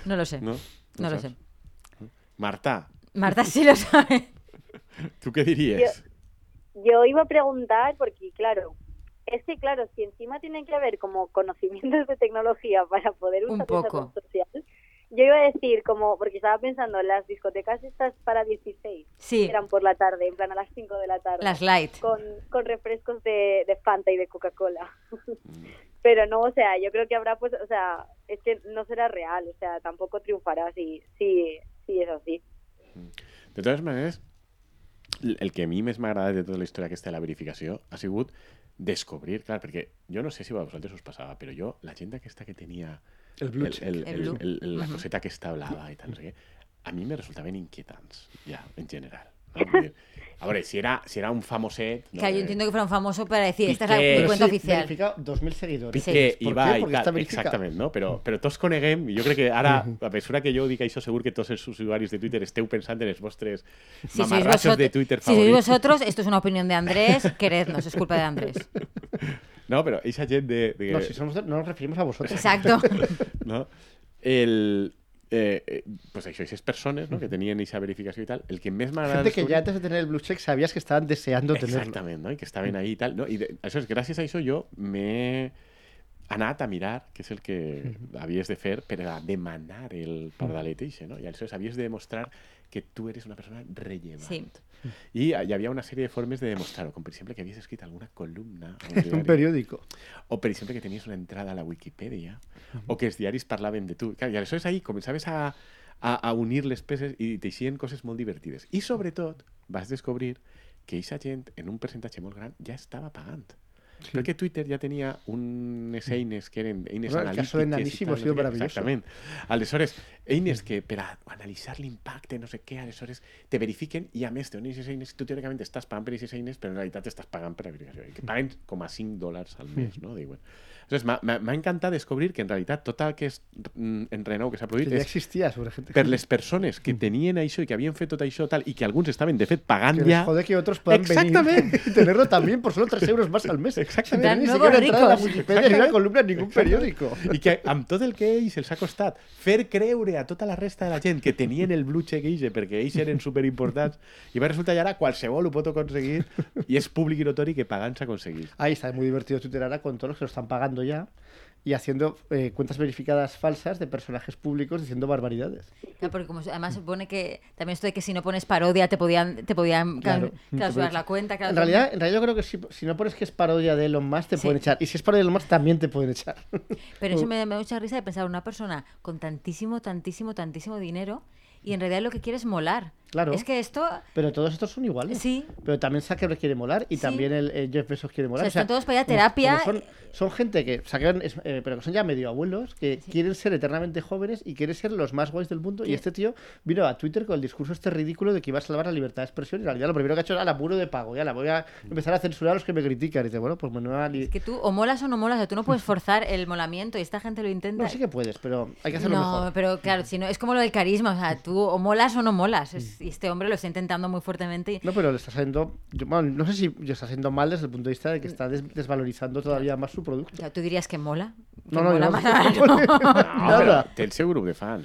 No lo sé. No? No lo saps? sé. Marta, Marta sí lo sabe. tu què diries? Yo iba a preguntar, porque claro, es que claro, si encima tienen que haber como conocimientos de tecnología para poder Un usar esa red social, yo iba a decir como, porque estaba pensando, las discotecas estas para 16 Sí, eran por la tarde, en plan a las 5 de la tarde. las light. con, con refrescos de, de Fanta y de Coca-Cola. <laughs> Pero no, o sea, yo creo que habrá, pues, o sea, es que no será real, o sea, tampoco triunfará si, si, si es así. De totes maneres, el que a mi més m'ha agradat de tota la història aquesta de la verificació ha sigut descobrir, clar, perquè jo no sé si a vosaltres us passava, però jo, la gent aquesta que tenia El blue el, El el, el, el, la coseta aquesta blava i tal, no sé què, a mi me resultaven inquietants, ja, en general. No? Vull dir, A veure, si era, si era un famoset... No? Claro, yo entiendo que fuera un famoso para decir, esta es la, mi Pero cuenta sí, oficial. verificado 2.000 seguidores. Piqué ¿Por i va qué? Porque está exactament, no? Però, però tots coneguem, jo crec que ara, a mesura que jo dic això, segur que tots els usuaris de Twitter esteu pensant en els vostres Si mamarratxos de vosotros, Twitter si sois vosotros, esto es una opinión de Andrés, querednos, es culpa de Andrés. <laughs> No, però eixa gent de... de No, si somos, no nos referimos a vosotros. Exacto. <laughs> no? El, eh, eh, pues això, aquestes persones no? que tenien aquesta verificació i tal, el que més m'agrada... Gente que ya antes de tener el blue check sabías que estaban deseando tenerlo. Exactament, no? I que estaven ahí i tal. No? I de, això és, gràcies a això jo m'he anat a mirar què és el que havies de fer per a demanar el pardalet eixe, no? I aleshores havies de demostrar que tu eres una persona rellevant. Sí. Hi havia una sèrie de formes de demostrar-ho, com per exemple que havies escrit alguna columna <laughs> En un periódico. o per exemple que tenies una entrada a la Wikipedia, o que els diaris parlaven de tu. Clar, I aleshores ahí començaves a, a, a unir les peces i t'eixien coses molt divertides. I sobretot vas descobrir que aquesta gent, en un percentatge molt gran, ja estava pagant. Sí. Perquè Twitter ja tenia unes eines que eren eines Bueno, el caso de Nanísimo ha sido no maravilloso. Exactament. Aleshores, eines que per a analitzar l'impacte, no sé què, aleshores te verifiquen i a te donen aquestes eines, tu teòricament estàs pagant per eines, però en realitat estàs pagant per la verificació. I que paguen com a 5 dòlars al mes, no? Diuen. Aleshores, m'ha- encantat descobrir que en realitat tot el que és mm, enrenou que s'ha Que produït ya és existía sobre gente. per les persones que tenien això i que havien fet tot això tal i que alguns estaven de fet pagant que ja que otros puedan Exactament. venir <laughs> y tenerlo también por solo 3 euros más al mes. Exactamente. Tener ni siquiera entrar a la. Wikipedia ni una columna en ningún periódico. i que amb tot el que ells els ha costat fer creure a tota la resta de la gent que tenien el blue check eixe perquè ells eren superimportants i va resultar que ara qualsevol ho pot aconseguir i és públic i notori que pagant s'aconseguís. Ahí está muy divertido Twitter ahora con todos los que lo están pagando ya y haciendo eh, cuentas verificadas falsas de personajes públicos diciendo barbaridades. Claro, porque como además supone que también esto de que si no pones parodia te podían, te podían Claro. clausurar la cuenta. claro, En realidad, en realidad yo creo que si, si no pones que es parodia de Elon Musk te Sí. pueden echar. Y si es parodia de Elon Musk también te pueden echar. Pero eso <laughs> me, me da mucha risa de pensar una persona con tantísimo, tantísimo, tantísimo dinero y en realidad lo que quiere es molar. Claro. Es que esto, Pero todos estos son iguales. sí, Pero también Zuckerberg quiere molar y Sí. también el, Jeff Bezos quiere molar. O sea, están todos para ir a como- terapia. como son, son gente que Zuckerberg es- eh, pero que son ya medio abuelos, que quieren ser eternamente jóvenes y quieren ser los más guays del mundo. Sí. Y este tío vino a Twitter con el discurso este ridículo de que iba a salvar la libertad de expresión y en realidad lo primero que ha hecho era el apuro de pago. Ya la voy a empezar a censurar a los que me critican. Y dice, bueno, pues me nueva li- es que tú o molas o no molas, o sea, tú no puedes forzar el molamiento y esta gente lo intenta. No, sí que puedes, pero hay que hacerlo no, mejor. pero claro, si no, es como lo del carisma, o sea, tú o molas o no molas. Es- y este hombre lo está intentando muy fuertemente. y- No, pero le está saliendo. yo- bueno, no sé si le está haciendo mal desde el punto de vista de que está des- desvalorizando todavía más su producto. o sea, ¿Tú dirías que mola? Que No, no, mola no. más- <laughs> no. <laughs> No,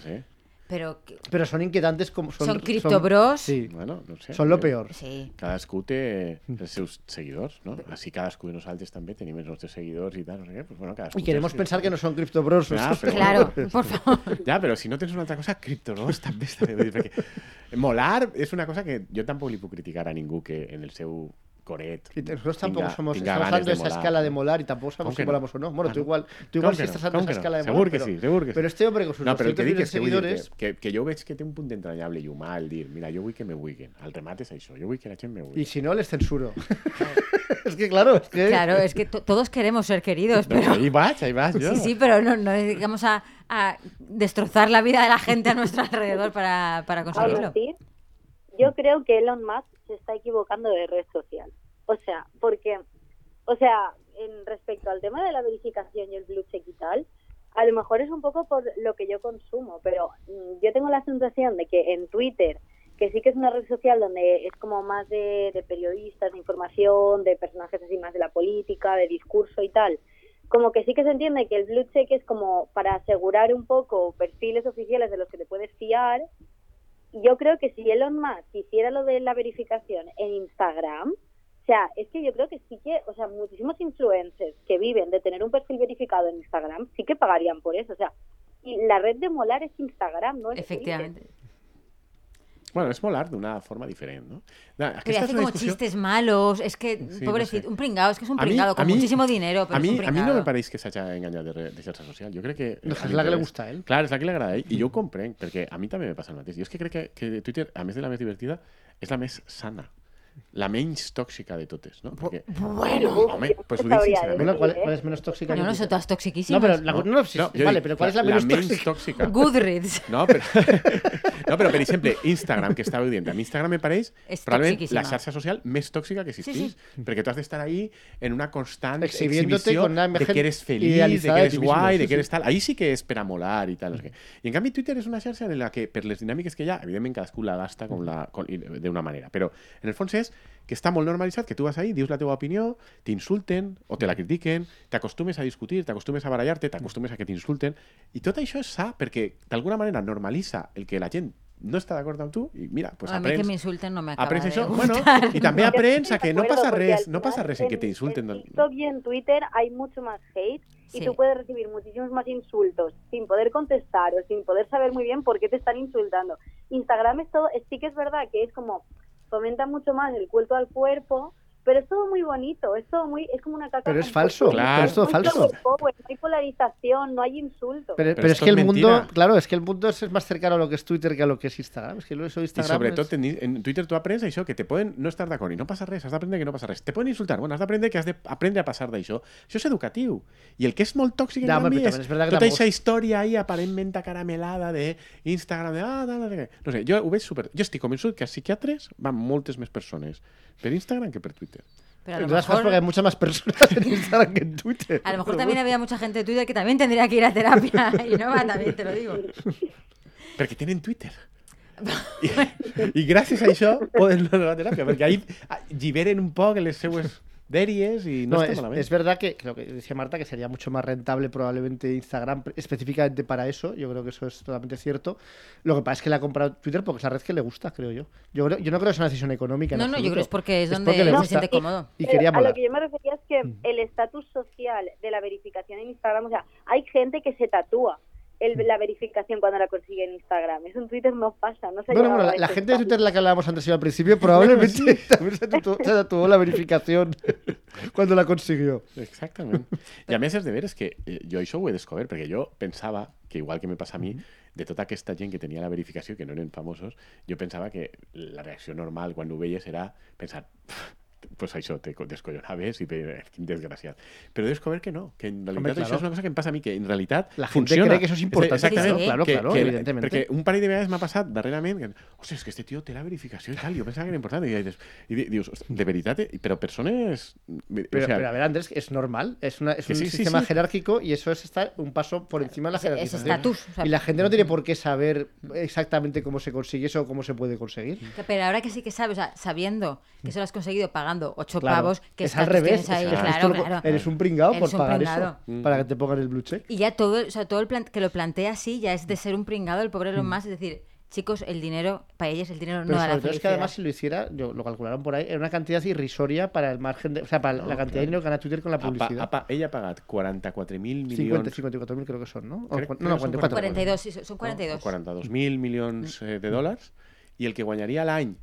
eh? Pero, Pero son inquietantes como son. Son criptobros. Sí, Bueno, no sé. son lo peor. sí. Cadascú té els seus seguidors, no? Així cadascú de nosaltres també tenim els nostres seguidors i tal, no sé què. Pues bueno, cadascú Y té queremos pensar que no son criptobros. <laughs> Pero Claro, bueno. por favor. Ja, però si no tens una altra cosa, criptoros també està bé. Perquè molar és una cosa que jo tampoc li puc criticar a ningú que en el seu coret. Y nosotros tampoco tinga- somos, tinga estamos esa molar. escala de molar y tampoco sabemos ¿Cómo que si no? molamos o no. Bueno, Ah, tú no. igual, tú ¿Cómo igual que sí no? estás dando ¿Cómo esa que no? escala de Segur molar. que pero, sí, segur que sí. Pero este hombre con sus No, però el que 200 dic millones és de que, dir seguidores... que, que jo veig que té un punt d'entranyable i humà el dir, mira, jo vull que me vulguin. El remat és això, jo vull que la gent me vulgui. Y si no, les censuro. <laughs> <laughs> es que claro, es que... Claro, es que to- todos queremos ser queridos, pero... ahí vaig, ahí vas, jo. Sí, sí, pero no, no digamos a, a destrozar la vida de la gente a nuestro alrededor para, para conseguirlo. yo creo que Elon Musk se está equivocando de red social. O sea, porque, o sea, en respecto al tema de la verificación y el blue check y tal, a lo mejor es un poco por lo que yo consumo, pero mm, yo tengo la sensación de que en Twitter, que sí que es una red social donde es como más de, de periodistas, de información, de personajes así más de la política, de discurso y tal, como que sí que se entiende que el blue check es como para asegurar un poco perfiles oficiales de los que te puedes fiar. Yo creo que si Elon Musk hiciera lo de la verificación en Instagram, sea, es que yo creo que sí que, o sea, muchísimos influencers que viven de tener un perfil verificado en Instagram sí que pagarían por eso. O sea, y la red de molar es Instagram, ¿no? Es. Efectivamente. Bueno, és molar d'una forma diferent, no? Aquesta hace una como chistes malos, es que, Sí, pobrecito, no sé. un pringado, es que es un pringado, con muchísimo dinero, pero a mi, es un a mi no me pareix que enganyat de, re- de xarxa social. Jo crec que... No, és la que li l'inrevés. gusta a ell. Clar, és la que li agrada a ell. I jo ho comprenc, perquè a mi també me passa el mateix. Jo és que crec que, que Twitter, a més de la més divertida, és la més sana. La menys tòxica de totes, no? Perquè, Bueno, home, pues ho dic sincerament. Bueno, ¿cuál, ¿eh? cuál es menos tóxica? no, no, son todas toxiquísimas. No, pero, la, no, no, sí, jo vale, dic, pero ¿cuál es la menos menys tóxica? tòxica? <laughs> Goodreads. No, però, <laughs> no, però per exemple, Instagram, que estàveu dient, a mi Instagram me pareix És probablement toxiquíssima. la xarxa social més tòxica que existís, perquè tu has d'estar ahí en una constant Exhibiéndote exhibició con una de que eres feliç, de que eres guai, sí, de que eres sí. tal. Ahí sí que és per a molar i tal. No què. I en canvi Twitter és una xarxa en la que, per les dinàmiques que hi ha, evidentment cadascú la gasta com la, com, d'una manera, però en el fons és que està molt normalitzat que tu vas ahí, dius la teva opinió, t'insulten o te la critiquen, t'acostumes a discutir, t'acostumes a barallar-te, t'acostumes a que t'insulten, i tot això és sa perquè d'alguna manera normalitza el que la gent no està d'acord amb tu i mira, pues a mí que aprens, me insulten no me acaba aprens de gustar. bueno, i també Yo <laughs> aprens estoy a que de no acuerdo, porque res, no final res en que en- t'insulten. En TikTok y en Twitter hay mucho más hate y Sí. tú puedes recibir muchísimos más insultos sin poder contestar o sin poder saber muy bien por qué te están insultando. Instagram es todo, sí que es verdad que es como fomenta mucho más el culto al cuerpo, pero es todo muy bonito, es todo muy, es como una caca. Pero es falso. Claro. pero es todo falso. power, no hay polarización, no hay insultos. Pero, Pero pero es que es el mundo, claro, es que el mundo es más cercano a lo que es Twitter que a lo que es Instagram. Es que lo eso Instagram sobretot es- en, en Twitter tu aprens això, que te poden no estar d'acord i no passa res, has d'aprendre que no passa res. Te poden insultar, bueno, has d'aprendre que has d'aprendre a passar d'això. Això és educatiu. I el que és molt en canvi, però és també és verdad que tampoc- aquesta història ahí aparentment acaramelada de Instagram, de ah, no sé què. No sé, jo ho veig super... Jo estic convençut que a psiquiatres van moltes més persones per Instagram que per Twitter. Pero a lo formas, porque hay mejor, muchas más personas en Instagram que en Twitter. a lo mejor Pero también bueno. había mucha gente de Twitter que también tendría que ir a terapia. <laughs> Y no va también, te lo digo. Perquè tenen Twitter. I, I gràcies a això poden anar a la teràpia, perquè ahí alliberen un poc les seues dèries i no, No, està es, es verdad que lo que decía Marta, que sería mucho más rentable probablemente Instagram específicamente para eso. Yo creo que eso es totalmente cierto. Lo que pasa es que le ha comprado Twitter porque es la red que le gusta, creo yo. Yo, creo- yo no creo que sea una decisión económica. No, no, yo absoluto. creo que es porque es donde porque le se gusta. siente cómodo. Y Pero quería a lo que yo me refería es que el estatus social de la verificación en Instagram, o sea, hay gente que se tatúa el- la verificación cuando la consigue en Instagram. Eso en Twitter no pasa, no se bueno, la, la gente de. Twitter de la que hablábamos antes y al principio <laughs> probablemente <laughs> también se tatuó, se tatuó la verificación <laughs> cuando la consiguió. Exactament. I a més és de veres que eh, jo això ho he descobert, perquè jo pensava que, igual que me passa a mi, de tota aquesta gent que tenia la verificació, que no eren famosos, jo pensava que la reacció normal quan ho veies era pensar pues això, te co- descollonaves i quin desgraciat. Però he descobert que no, que en realitat Hombre, claro. això és una cosa que em passa a mi, que en realitat La gente funciona. cree que eso es importante. Exactament. Sí, sí. Claro, claro, que- evidentemente. Perquè un parell de vegades m'ha passat darrerament que, hòstia, és que este tio té la verificació i tal, jo pensava que era important. I, dius, i di- dius, "Ostres, de veritat, eh? però persones... Pero, o sea, pero a ver, Andrés, es normal. Es, una, es Que un sí, sí, sistema sí. jerárquico y eso es estar un paso por encima de la Es- es jerarquía. estatus, o sea, y la gente no tiene por qué saber exactamente cómo se consigue eso o cómo se puede conseguir. Pero ahora que sí que sabes, o sea, sabiendo que eso lo has conseguido pagando ocho Claro. pavos, que es al revés. ahí, es- es claro, lo- claro. Eres un pringado por un pagar pringado. eso. Para que te pongan el blue check. Y ya todo, o sea, todo el plan que lo plantea así ya es de ser un pringado el pobre Elon Musk, es decir, chicos, el dinero, para ellos el dinero Pero no da la todo es que felicidad. además si lo hiciera, yo, lo calcularon por ahí, era una cantidad irrisoria para el margen de, o sea, para la cantidad de dinero que gana Twitter con la ha, pa- publicidad. ha pa- ella ha pagat 44.000 milions 50, 54 mil creo que son, ¿no? O no, no, que son 44. 42, sí, son 42. o 42.000 milions eh, de dòlars i el que guanyaria a l'any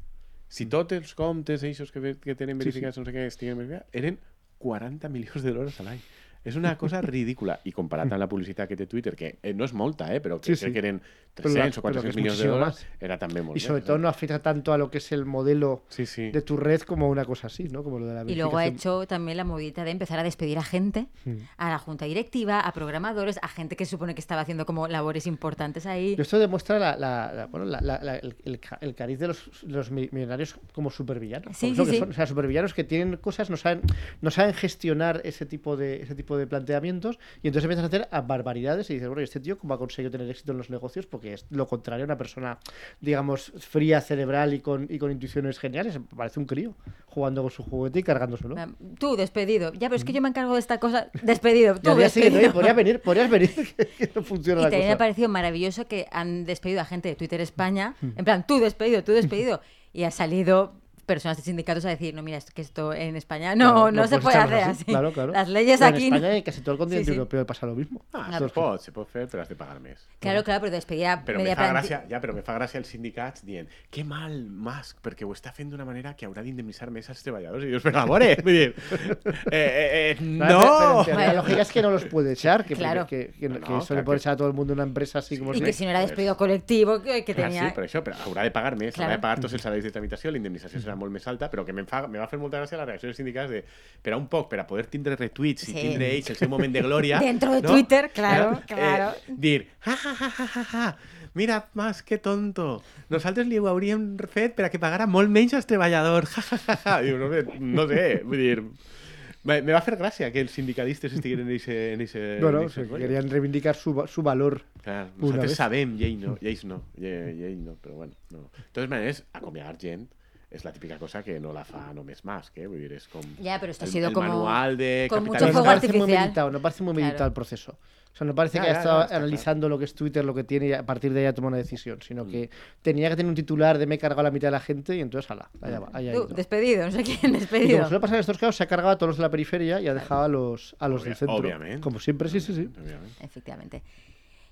si tots els comptes eixos que, que tenen Sí, verificats no sé què estiguen verificats, eren 40 milions de dòlars a l'any. És una cosa ridícula. I comparat amb la publicitat que té Twitter, que eh, no és molta, eh, però que Sí, sí. que eren Pero la- 300 o pero que 400 es milions de más. era també molt Y sobre més, todo eh? no afecta tanto a lo que es el modelo Sí, sí. de tu red como una cosa así, ¿no? Como lo de la Y luego ha hecho también la movida de empezar a despedir a gente, Mm. a la junta directiva, a programadores, a gente que se supone que estaba haciendo como labores importantes ahí. Y esto demuestra la, la- la- bueno, la- la- la- el, el ca- el cariz de los, millonarios como supervillanos. Sí, es sí, que sí. son, O sea, supervillanos que tienen cosas, no saben, no saben gestionar ese tipo de ese tipo de planteamientos y entonces empiezan a hacer a barbaridades y dices, bueno, ¿y este tío cómo ha conseguido tener éxito en los negocios? Porque es lo contrario a una persona, digamos, fría, cerebral y con, y con intuiciones geniales. Parece un crío jugando con su juguete y cargándoselo. Tú, despedido. Ya, pero es que yo me encargo de esta cosa. Despedido. <laughs> Tú, oye, podrías venir, podrías venir, <laughs> que, no funciona Y la también me ha cosa. parecido maravilloso que han despedido a gente de Twitter España, en plan, tú despedido, tú despedido. <laughs> Y ha salido personas de sindicatos a decir, no, mira, es que esto en España no, Claro, no, se puedes puede hacer así. así. Claro, claro. Las leyes Pero en aquí... no- España y casi todo el continente Sí, sí. europeo pasa lo mismo. Ah, Claro. se pot, se pot fer, però has de pagar més. Claro, claro, pero despedir a Però me fa gràcia, ja, però me fa gràcia els sindicats dient que mal Musk, perquè ho està fent d'una manera que haurà d'indemnitzar més als treballadors. I dius, vull dir, eh, eh, eh, no! pero- pero La lógica es que no los puede echar, que, Claro. que, que, que No, eso claro le puede que- echar a todo el mundo en una empresa así como Y si- que si no era despido colectivo, que, que Clar, tenía... sí, per això, però haurà de pagar més, haurà de pagar tots els salaris de tramitació, la indemnització serà molt més alta, però que me, fa, me va fer molta gràcia la reacció dels sindicats de, per a un poc, per a poder tindre retuits i Sí. tindre ells el seu moment de glòria... <laughs> Dentro de no? Twitter, claro, Eh, claro. dir, ja, ja, ja, ja, ja, ja, mira, mas, que tonto. Nosaltres li ho hauríem fet per a que pagara molt menys als treballadors. <laughs> Ja, ja, ja, ja. Diu, no, sé, no sé, vull dir... Me, va fer gràcia que els sindicalistes estiguin en ese, en ese, No, no, en o ese querían reivindicar su, su valor. Clar, Una nosaltres vez. sabem, i ell no, i ells no, i, i ell no, però bueno, no. De totes maneres, acomiadar gent és la típica cosa que no la fa només Musk, eh? Vull dir, és com Ya, pero esto ha el, sido el como- manual de con mucho capitalismo. no fuego parece muy artificial. meditado, no parece muy meditado Claro. el proceso. O sea, no parece Ya, que ya, estaba ya, está analizando lo que es Twitter, lo que tiene y a partir de ahí ha tomado una decisión, sino Mm. que tenía que tener un titular de me he cargado a la mitad de la gente y entonces, ala, allá va, allá Tú, ido. despedido, no sé quién Y como despedido. suele pasar en estos casos, se ha cargado a todos los de la periferia y ha dejado a los, a los del centro. obviamente. Como siempre, sí, sí, sí. Obviamente. Efectivamente.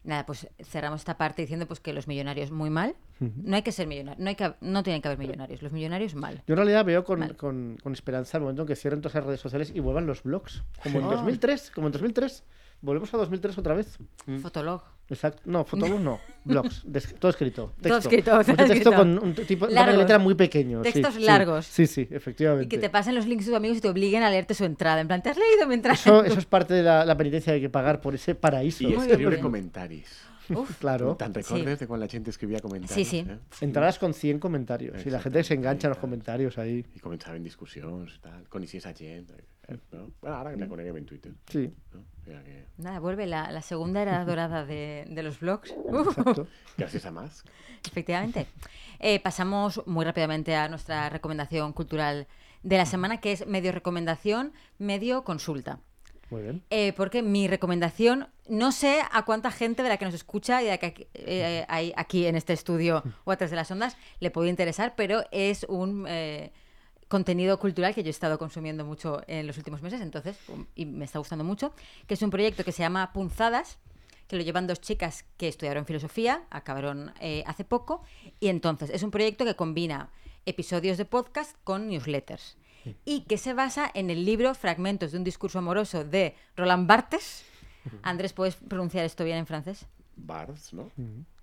Nada, pues cerramos esta parte diciendo pues que los millonarios muy mal. No hay que ser millonarios, no hay que no tienen que haber millonarios, los millonarios mal. Yo en realidad veo con, con, con esperanza el momento en que cierren todas las redes sociales y vuelvan los blogs. Como en Ah. 2003, como en 2003. Volvemos a 2003 otra vez. Fotolog. Exacto. No, fotolog no. <laughs> Blogs. Des- todo escrito. Texto. Todo escrito, todo texto escrito. <laughs> con un tipo de letra muy pequeño. sí, Textos sí. largos. Sí, sí, efectivamente. Y que te pasen los links de tus amigos y te obliguen a leerte su entrada. En plan, ¿te has leído mi entrada? Eso, eso es parte de la, la penitencia que hay que pagar por ese paraíso. Escriure bien. comentaris. Uf, <laughs> Claro. Te'n recordes de quan la gent escrivia comentaris? Sí, sí. Eh? Entradas con 100 comentarios. Y la gente se engancha en los comentarios ahí. I començaven discussions i tal, coneixies a gent. Eh? No? Bueno, ara que la coneguem en Twitter. Sí, No? Ja que... Nada, vuelve la, la segunda era dorada de, de los blogs. Exacto. Gràcies a Musk. Efectivamente. Eh, pasamos muy rápidamente a nuestra recomendación cultural de la semana, que es medio recomendación, medio consulta. Muy bien. Eh, porque mi recomendación, no sé a cuánta gente de la que nos escucha y de la que aquí- eh, hay aquí en este estudio o a través de las ondas le puede interesar, pero es un eh, contenido cultural que yo he estado consumiendo mucho en los últimos meses, entonces, um, y me está gustando mucho, que es un proyecto que se llama Punzadas, que lo llevan dos chicas que estudiaron filosofía, acabaron eh, hace poco, y entonces es un proyecto que combina episodios de podcast con newsletters y que se basa en el libro Fragmentos de un discurso amoroso de Roland Barthes. Andrés, ¿puedes pronunciar esto bien en francés? Barnes, ¿no?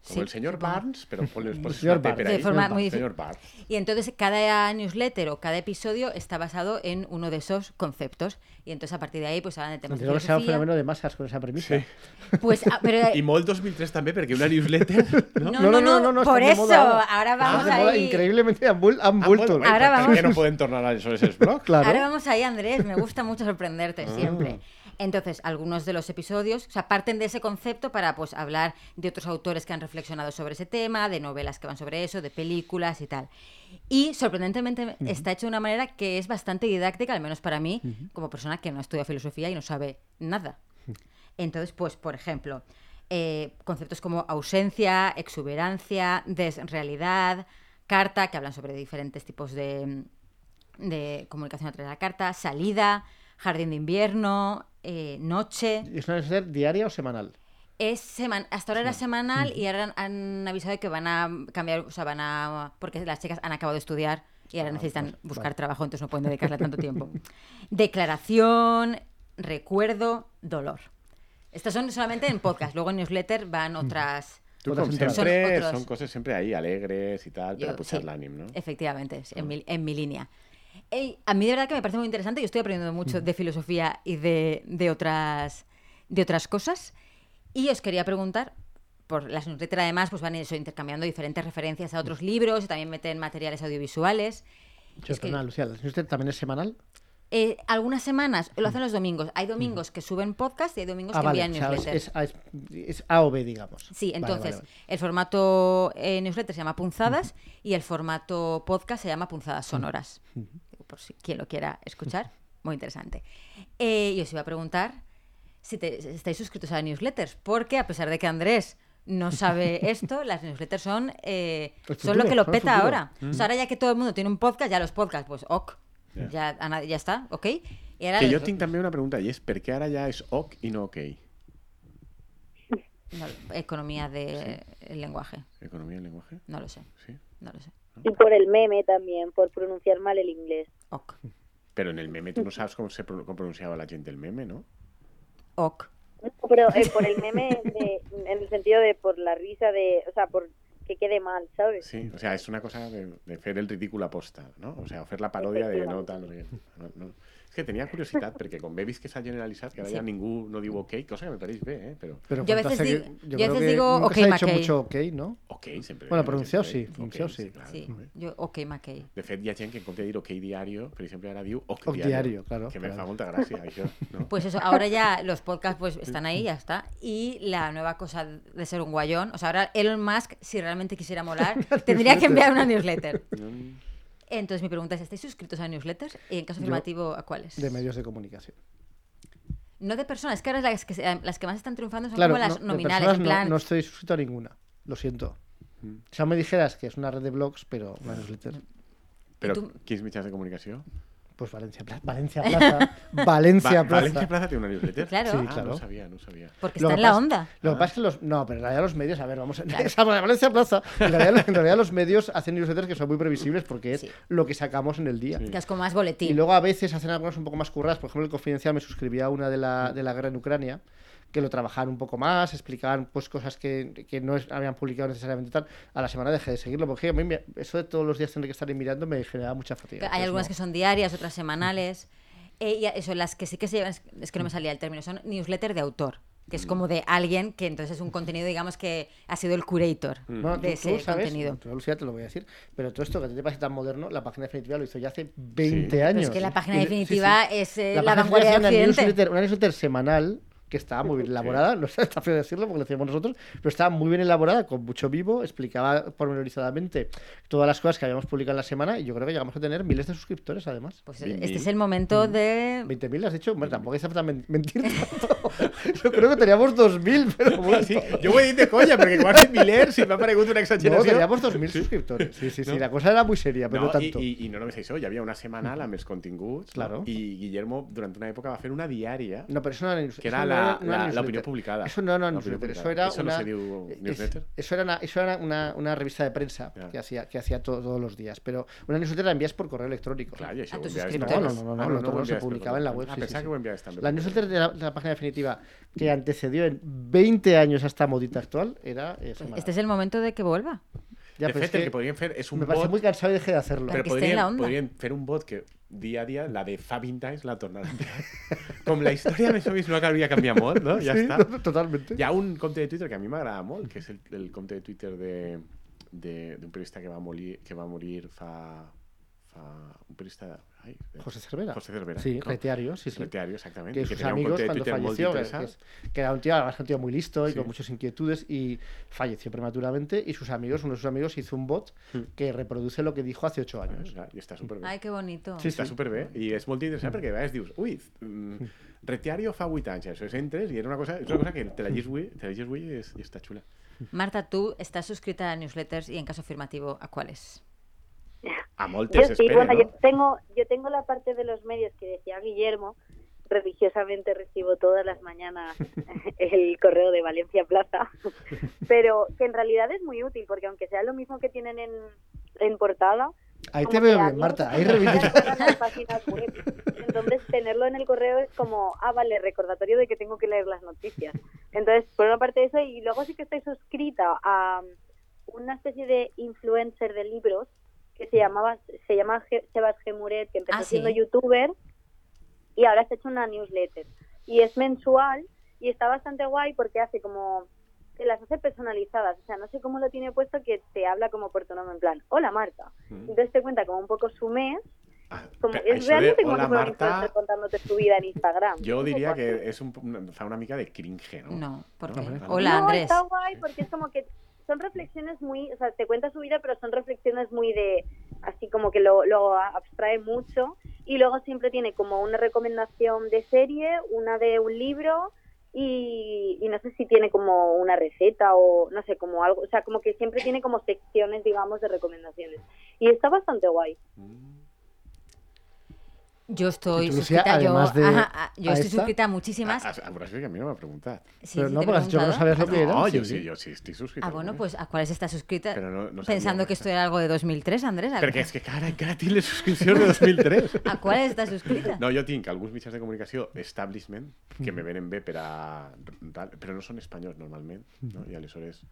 Como el señor. Barnes, pero ponle <laughs> por Señor una Barnes. ahí. De forma Señor muy. Señor Barnes. Y entonces cada newsletter o cada episodio está basado en uno de esos conceptos. Y entonces a partir de ahí pues hablan de temas de que sea un filosofía. fenómeno de masas con esa premisa. Pues, ah, pero, I molt 2003 també, perquè una newsletter... <laughs> No? no, no, no, por están de eso, moda ahora. vamos moda, ahí. increíblemente han, Ah, vuelto. Ahora vamos. què no poden tornar a esos blogs? <laughs> Claro. Ahora vamos ahí, Andrés. Me gusta mucho sorprenderte Ah. Entonces, algunos de los episodios, o sea, parten de ese concepto para pues hablar de otros autores que han reflexionado sobre ese tema, de novelas que van sobre eso, de películas y tal. Y sorprendentemente está hecho de una manera que es bastante didáctica, al menos para mí, como persona que no estudia filosofía y no sabe nada. Entonces, pues, por ejemplo, eh, conceptos como ausencia, exuberancia, desrealidad, carta, que hablan sobre diferentes tipos de, de comunicación a través de la carta, salida, jardín de invierno, eh, noche. ¿Y ¿Es una newsletter diaria o semanal? Es seman hasta ahora era semanal y ahora han, avisado de que van a cambiar, o sea, van a porque las chicas han acabado de estudiar Y ahora Ah, necesitan pues, buscar vale. trabajo, entonces no pueden dedicarle tanto <laughs> tiempo. Declaración, recuerdo, dolor. Estas son solamente en podcast. Luego en newsletter van otras. Tú, Otras siempre, Son son, otros- cosas siempre ahí, alegres y tal, Yo- para puchar sí, el ánimo, ¿no? Efectivamente, en, mi, en mi línea. A mí de verdad que me parece muy interesante. Yo estoy aprendiendo mucho de filosofía y de, de otras, de otras cosas. Y os quería preguntar, por las newsletters además, pues van eso, intercambiando diferentes referencias a otros libros y también meten materiales audiovisuales. Yo, Es que- perdona, Lucía, ¿la newsletter también es semanal? Eh, algunas semanas lo hacen los domingos. Hay domingos que suben podcast y hay domingos Ah, que vale. envían o sea, es, newsletters. es A, es- es A o B, digamos. Sí, entonces vale, vale. el formato eh, newsletter se llama Punzadas y el formato podcast se llama Punzadas Sonoras. Por si quien lo quiera escuchar, <laughs> muy interesante. Eh, y os iba a preguntar si, te- si estáis suscritos a newsletters, porque a pesar de que Andrés no sabe <laughs> esto, las newsletters son, eh, son lo que lo peta ahora. O sea, ahora ya que todo el mundo tiene un podcast, ya los podcasts, pues ok, Ya. ya, está, ok. Y ahora Que los- yo tengo también una pregunta, y es, ¿por qué ahora ya es ok y no ok? no, economía del lenguaje, ¿Economía del lenguaje? no lo sé, Sí. no lo sé. Y por el meme también, por pronunciar mal el inglés. Ok, Pero en el meme tú no sabes cómo se cómo pronunciaba la gente el meme, ¿no? ok. No, Pero eh, por el meme, de- en el sentido de por la risa de, o sea, por que quede mal, ¿sabes? Sí, o sea, es una cosa de, de hacer el ridículo aposta, ¿no? O sea, hacer la parodia de no tal... no. No. És que tenia curiositat, perquè com bé vist que s'ha generalitzat, que ara Sí. ja ningú no diu ok, cosa que me pareix bé, eh? Però Pero Yo a veces digo- que- yo a creo veces que digo, nunca ok, se ha dicho McKay. mucho ok, ¿no? Ok, sempre... Bueno, gent sí, ok, pronunciado sí. clar, Sí, ok. yo ok, McKay. De fet, hi ha gent que en compte de dir ok diario, per exemple, ara diu ok, Ok diario, diario, claro, Que me fa molta gràcia, això, no? <laughs> Pues eso, ahora ya los podcasts pues están ahí, ya está. Y la nueva cosa de ser un guayón, o sea, ahora Elon Musk, si realmente quisiera molar, <laughs> tendría que enviar una newsletter. <laughs> Entonces mi pregunta es, ¿estáis suscritos a newsletters? Y en caso afirmativo, ¿a cuáles? De medios de comunicación. No de personas, es que ahora las que, las que más están triunfando son Claro, como las no, de nominales, personas en no- plan... no, estoy suscrito a ninguna. Lo siento. Mm. Si aún me dijeras que es una red de blogs, pero una newsletter, Però tu- quins mitjans de comunicació? pues Valencia Plaza. Valencia Plaza. <laughs> Valencia Va- Plaza. Valencia Plaza té una newsletter? Claro. Sí, Ah, claro. no ho sabia, no ho sabia. Porque Lo está que en la pasa- onda. Lo que pasa es que los. No, pero en realidad los medios, a ver, vamos a. esa <laughs> Valencia Plaza. En realidad, en realidad los medios hacen newsletters que son muy previsibles porque es Sí. lo que sacamos en el día. Sí. Que es como más boletín. Y luego a veces hacen algunas un poco más curradas. Por ejemplo, el Confidencial me suscribía a una de la, de la guerra en Ucrania, que lo trabajaban un poco más, explicaban pues cosas que, que no es- habían publicado necesariamente tal. A la semana dejé de seguirlo, porque a mí me- eso de todos los días tener que estar ahí mirando me generaba mucha fatiga. Hay algunas no. que son diarias, otras semanales. Eh, y eso, las que sí que se llevan, es- que no me salía el término, son newsletter de autor, que es como de alguien que entonces es un contenido, digamos, que ha sido el curator Bueno, de tú, tú ese sabes, contenido. tú, Lucía, te lo voy a decir, pero todo esto que te parece tan moderno, la página definitiva lo hizo ya hace 20 Sí. Pero años. es que la página Y- sí, definitiva sí. es eh, La la, vanguardia de newsletter, una newsletter semanal que estaba muy bien elaborada, <laughs> no sé, está feo decirlo porque lo decíamos nosotros, pero estaba muy bien elaborada, con mucho vivo, explicaba pormenorizadamente todas las cosas que habíamos publicado en la semana y yo creo que llegamos a tener miles de suscriptores además. Pues este es el momento de... 20.000 has dicho, bueno, tampoco falta men- mentir tanto. <laughs> Yo creo que teníamos 2.000, pero bueno. Sí, jo ho he dit de conya, perquè quan has dit milers i m'ha paregut una No, exageració. teníamos 2.000 suscriptores. Sí, sí, sí, No. la cosa era muy seria, pero no, no tanto. I, i, I no només això, hi havia una setmanal amb els continguts, Claro. no? i Guillermo durant una època va fer una diària, No, pero eso no era que era no la, no la, la opinió publicada. Eso no era una newsletter, eso era Eso una. no es- newsletter. eso era una, eso era una, una revista de prensa que hacía, que hacía to- todos los días. Pero una newsletter la envías por correo electrónico. Clar, i això A ho tus enviaves suscriptores. també. No, no, no, no, Ah, no, se publicaba en la web, Ah, sí, sí, que sí. La newsletter de la, de la página definitiva que antecedió en 20 años a esta modita actual era. eh, semanal. Este es el momento de que vuelva. Ya, de pero es el que podríem fer és un me parece bot muy cansado y dejé de hacerlo. Que podríem, onda. podríem fer un bot que dia a dia, la de fa 20 anys, la tornarà a enviar. <laughs> Com la història més o menys no hauria canviat molt, no? Sí, està. no, totalmente. Hi ha un compte de Twitter que a mi m'agrada molt, que és el, el compte de Twitter de de- d'un periodista que va morir, que va morir fa, fa un periodista... De- José Cervera. José Cervera. Sí, no? Retiario, sí, sí. Retiario, exactament. que sus un amigos cuando falleció, que, interessant. que es- que era un tío, además un tío muy listo y Sí. con muchas inquietudes y falleció prematuramente y sus amigos, uno de sus amigos hizo un bot que reproduce lo que dijo hace ocho años. Ah, I està superbé. Ay, qué bonito. Sí, Està superbé i és molt interessant perquè a vegades dius ui, mm, Retiario fa 8 anys, això és entres i era una cosa, és una cosa que te la avui, te la llegis avui i, és, i està xula. Marta, tú estás suscrita a newsletters y en caso afirmativo, ¿a cuáles? A Yo moltes sí, espere, bueno, no? yo tengo, yo tengo la parte de los medios que decía Guillermo. Religiosamente recibo todas las mañanas <laughs> el correo de Valencia Plaza, <laughs> pero que en realidad es muy útil porque aunque sea lo mismo que tienen en, en portada, Ahí te veo bien, Marta. Ahí páginas web. Entonces, tenerlo en el correo es como, ah, vale, recordatorio de que tengo que leer las noticias. Entonces, por una parte eso, y luego sí que estoy suscrita a una especie de influencer de libros que se llamaba se llama Sebas Gemuret, que empezó Ah, sí. siendo youtuber y ahora se ha hecho una newsletter. Y es mensual y está bastante guay porque hace como te las hace personalizadas, o sea, no sé cómo lo tiene puesto que te habla como por tu nombre, en plan, hola Marta. Entonces te cuenta como un poco su mes, Ah, como, pero es de realmente como hola, Marta, contándote su vida en Instagram. Diria poco que és un, una, una mica de cringe, no? No, porque. No, Hola, no, Andrés. está guay porque es como que son reflexiones muy, o sea, te cuenta su vida, pero son reflexiones muy de, así como que lo, lo abstrae mucho. Y luego siempre tiene como una recomendación de serie, una de un libro y, y no sé si tiene como una receta o no sé, como algo, o sea, como que siempre tiene como secciones, digamos, de recomendaciones. Y está bastante guay. Yo estoy tú, Lucía, suscrita, yo, además de ajá, ah, yo a estoy esta- suscrita a muchísimas. Ah, ah, però és que a mi no m'ha preguntat. Sí, Pero sí, no, porque que no sabías lo que era. No, sí, jo sí. jo sí, estic subscrit. Ah, bueno, pues ¿a cuáles estás suscrita? No, no Pensando que esto era algo de 2003, Andrés. ¿a- Perquè és que cara, encara tinc les subscripcions de 2003. <laughs> ¿A cuáles estás suscrita? No, jo tinc alguns mitjans de comunicació establishment que me venen bé per a... però no són espanyols normalment, no? I aleshores...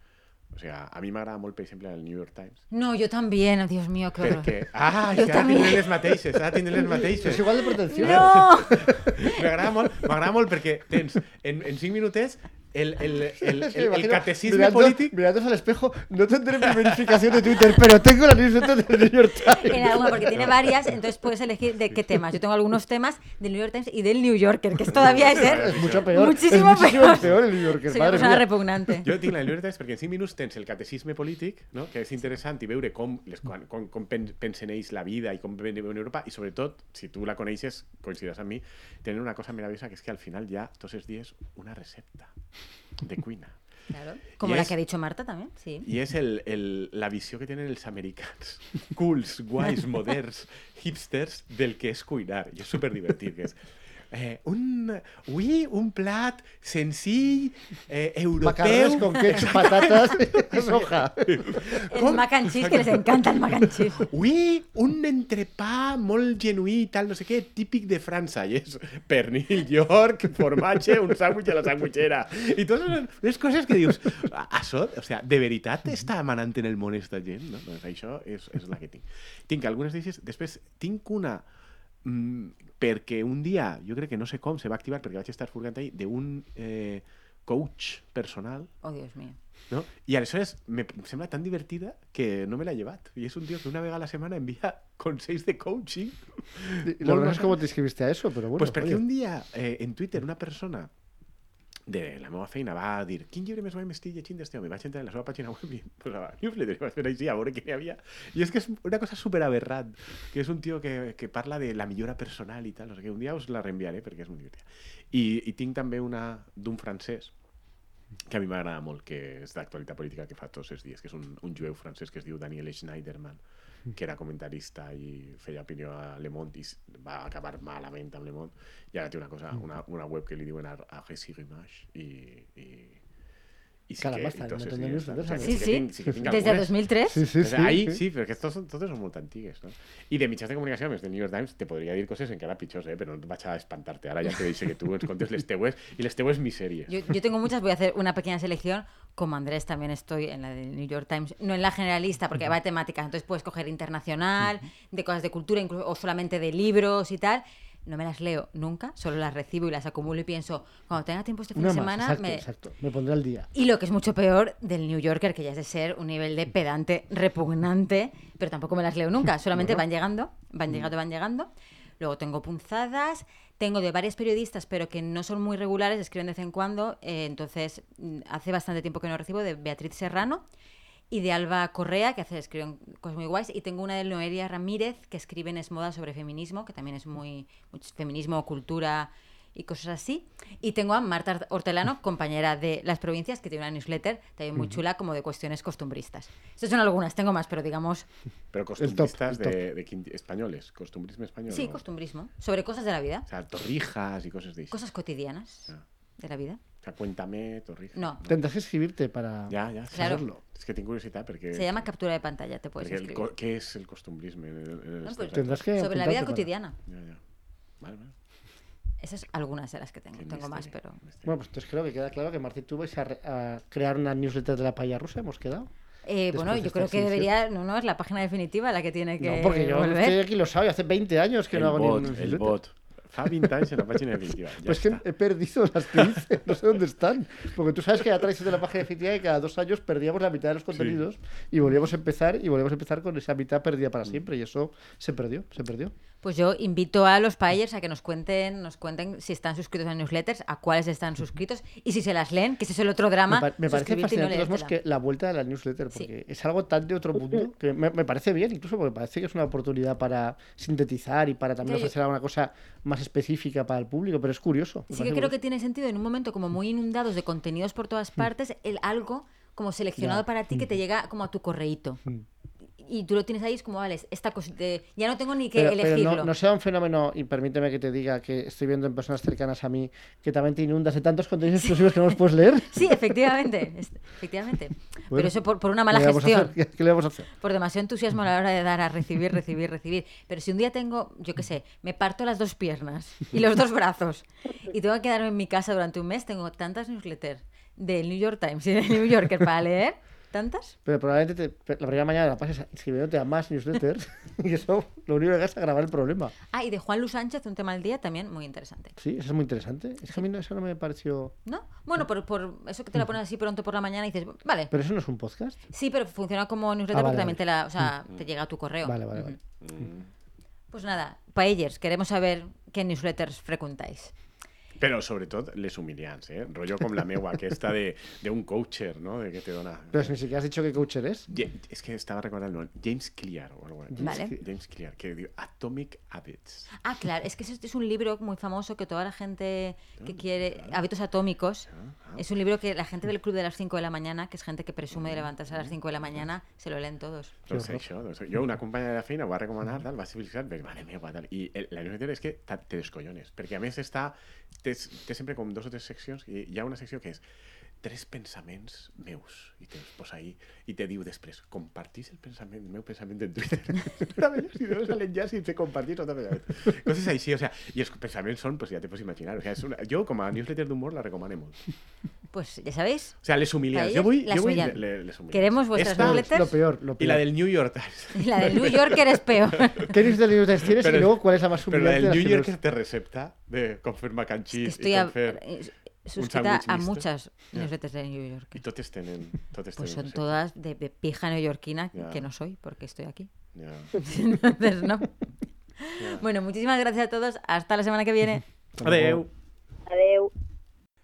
O sigui, a mi m'agrada molt, per exemple, el New York Times, No, yo también, oh, Dios mío, horror. perquè... <laughs> Ah, Jo és que ara també. tindré les mateixes, ara tindré les mateixes. Es igual de protección. No! <laughs> M'agrada molt, m'agrada molt perquè tens en, en 5 minutets el, el, el, <laughs> el, el imagino catecisme mirando, polític Mirándose al espejo, no tendré mi verificación de Twitter, pero tengo la newsletter del New York Times. En alguno, porque tiene varias, entonces puedes elegir de qué temas. Yo tengo algunos temas del New York Times y del New Yorker, que es todavía es ser Es mucho peor. muchísimo es muchísimo peor. peor el New Yorker. Soy una madre persona mía. repugnante. Jo tinc la New York Times perquè en 5 minuts tens el catecisme polític, no? que és interessant i veure com, les, com, com, com pen- pensen ells la vida i com veuen Europa, i sobretot, si tu la coneixes, coincidiràs amb mi, tenen una cosa meravellosa que és que al final hi ha tots els dies una recepta de cuina. Claro. Como Y la es- que ha dicho Marta también, sí. I és el, el, la visió que tenen els americans, cools, guais, <laughs> moderns, hipsters, del que és cuinar. I és superdivertit, que és... Eh, un, ui, un plat senzill, eh, Macarrones europeu... con ketchup, <laughs> patatas y soja. El mac and cheese, que les encanta el mac and cheese. <laughs> Ui, un entrepà molt genuí, tal, no sé què, típic de França. I és pernil, York, formatge, un sàndwich a la sandwichera. I totes les coses que dius, "A- això, o sea, de veritat està manant en el món esta gent? No? Doncs això és, és la que tinc. Tinc algunes d'elles, després tinc una perquè un dia, jo crec que no sé com, se va activar perquè vaig estar furgant ahir, d'un eh, coach personal Oh, Dios mío. ¿no? Y aleshores me, em sembla tan divertida que no me la he llevat. Y es un tío que una vez a la semana envía <laughs> consejos de coaching. Y no sé bacán. cómo te escribiste a eso, pero bueno. pues perquè oye. un dia eh, en Twitter una persona de la meva feina va dir quin llibre més guai m'estic llegint d'este home? Vaig entrar en la seva pàgina web i pues, a la newsletter i vaig fer així a veure què hi havia. I és que és una cosa super aberrant, que és un tio que, que parla de la millora personal i tal, sé què. Un dia us la reenviaré perquè és molt divertida. I, i tinc també una d'un francès que a mi m'agrada molt, que és d'actualitat política que fa tots els dies, que és un, un jueu francès que es diu Daniel Schneiderman, que era comentarista i feia opinió a Le Monde i va acabar malament amb Le Monde. I ara té una cosa, una, una web que li diuen a, a Récit Rumage i, i, i sí que, un montón de sea, ¿eh? Sí, sí. sí Desde algunes. 2003. Sí, sí, O sea, sí. ahí sí. sí, pero que estos son, totes són molt antigues, no? I de mitjans de més del New York Times, te podria dir coses encara pitjors, eh? però no vaig a espantarte. Ara ja te deixo que tu ens contes les teues i les teues misèries. Yo, yo tengo muchas, voy a hacer una pequeña selección. Como Andrés también estoy en la del New York Times, no en la generalista, porque va de temáticas. Entonces puedes coger internacional, de cosas de cultura, incluso, o solamente de libros y tal. No me las leo nunca, solo las recibo y las acumulo y pienso, cuando tenga tiempo este fin Una de más, semana, exacto, me, exacto. Me pondré al día. Y lo que es mucho peor del New Yorker, que ya es de ser un nivel de pedante repugnante, pero tampoco me las leo nunca, <laughs> solamente van llegando, van llegando, van llegando. Luego tengo punzadas, tengo de varios periodistas, pero que no son muy regulares, escriben de vez en cuando, eh, entonces mm, hace bastante tiempo que no recibo, de Beatriz Serrano y de Alba Correa, que hace, escriben cosas muy guays, y tengo una de Noelia Ramírez, que escribe en Es Moda sobre feminismo, que también es muy, mucho feminismo, cultura y cosas así. Y tengo a Marta Hortelano, compañera de Las Provincias, que tiene una newsletter también muy chula, como de cuestiones costumbristas. Estas son algunas, tengo más, pero digamos, Però top, costumbristas el top. de, de españoles, costumbrisme español. sí, ¿no? costumbrismo, sobre cosas de la vida, O sea, torrijas y cosas de cosas cotidianas Ah. de la vida. O sea, cuéntame, Torriz. No. Tendrás que escribirte para Ja, ja. Claro. saberlo. És que tinc curiositat perquè... Se llama captura de pantalla, te puedes el, escribir. què és el el- No, els pues, temes? Tendrás que sobre la vida para- cotidiana. Ja, ja. Vale, vale. Esas algunas de las que tengo. Qué Tengo más, pero. misterio. Bueno, pues entonces creo que queda claro que Martín tú vais a, re- a crear una newsletter de la paella rusa, hemos quedado. Eh, bueno, yo esta creo que debería. No, no, es la página definitiva la que tiene que. no, porque yo volver. estoy aquí lo sabe, hace 20 años que el no hago bot, ni el newsletter. bot. Fa 20 anys en la pàgina definitiva. Ja Pues que he perdido las que hice, no sé dónde están. Porque tú sabes que ya traes de la página definitiva y cada dos años perdíamos la mitad de los contenidos y volvíamos a empezar y volvíamos a empezar con esa mitad perdida para siempre y eso se perdió, se perdió. Pues yo invito a los paellers a que nos cuenten, nos cuenten si están suscritos a newsletters, a cuáles están suscritos y si se las leen, que ese es el otro drama. Me, pa- me parece no fascinante leértela. que la vuelta de la newsletter, Sí. porque es algo tan de otro mundo que me, me parece bien, incluso porque parece que es una oportunidad para sintetizar y para también yo- ofrecer alguna cosa más específica para el público, pero es curioso. Sí que creo que tiene sentido en un momento como muy inundados de contenidos por todas partes, el algo como seleccionado Ya. para ti que te llega como a tu correíto. Y tú lo tienes ahí, es como, vale, esta cosita. Ya no tengo ni que Pero, pero elegirlo. no, no sea un fenómeno, y permíteme que te diga que estoy viendo en personas cercanas a mí, que también te inundas de tantos contenidos exclusivos que no los puedes leer. <laughs> Sí, efectivamente. efectivamente. Bueno, Pero eso por, por una mala ¿Qué le vamos a gestión. <laughs> qué le vamos a hacer? Por demasiado entusiasmo a la hora de dar a recibir, recibir, recibir. Pero si un día tengo, yo qué sé, me parto las dos piernas y los dos brazos y tengo que quedarme en mi casa durante un mes, tengo tantas newsletters del New York Times y del New Yorker para leer. ¿Tantas? Pero probablemente te- la primera mañana la pases inscribiéndote a más newsletters <laughs> y eso lo único que hagas es agravar el problema. Ah, y de Juan Luis Sánchez, un tema al día, también muy interesante. Sí, eso es muy interesante. Es que a mí no- eso no me pareció... ¿No? Bueno, por, por eso que te la pones así pronto por la mañana y dices, vale. Pero eso no es un podcast. Sí, pero funciona como newsletter Ah, vale, porque también te la, o sea, te llega a tu correo. Vale, vale, vale. Pues nada, paellers, queremos saber qué newsletters frecuentáis. Però sobretot les humiliants, eh? Rollo com la meua, aquesta de, de un coacher, no? De que te dona... Pero si ni siquiera has dicho qué coach eres. Ja- És que el nom. James Clear o algo. Vale. James Clear, que diu Atomic Habits. Ah, claro, es que este es un libro muy famoso que toda la gente que quiere, Hábitos Atómicos, es un libro que la gente del club de las 5 de la mañana, que es gente que presume de levantarse a las 5 de la mañana, se lo leen todos. Doncs això, doncs, jo una companya de la feina ho va recomanar, tal, va perquè, mare meva, tal. I el, la newsletter és que te descollones, perquè a més està, té, té sempre com dos o tres seccions, i hi ha una secció que és tres pensaments meus, i te els posa ahí, i te diu després, compartís el pensament, el meu pensament en Twitter. <laughs> Meravellós, i dones l'enllaç i te compartís automaticament. Coses així, o sea, i els pensaments són, pues ja te pots imaginar, o sea, és una, jo com a newsletter d'humor la recomano molt. Pues ya sabéis, O sea, les vull, las jo vull humillan. le- les. Queremos vuestras Esta newsletters. Lo peor, lo I peor. la del New York Times. <laughs> la del New Yorker es peor. <laughs> ¿Qué newsletter newsletters tienes Pero- y luego cuál es la más Pero la humillante? del New Yorker te recepta de con fer mac and Es que estoy i a- con fer... eh, suscrita a muchas newsletters de New York. I totes. Totes Pues tenen son todas de, de pija neoyorquina, que no soy, porque estoy aquí. <laughs> Entonces, no. Bueno, muchísimas gracias a todos. Hasta la semana que viene. Adeu. Adeu.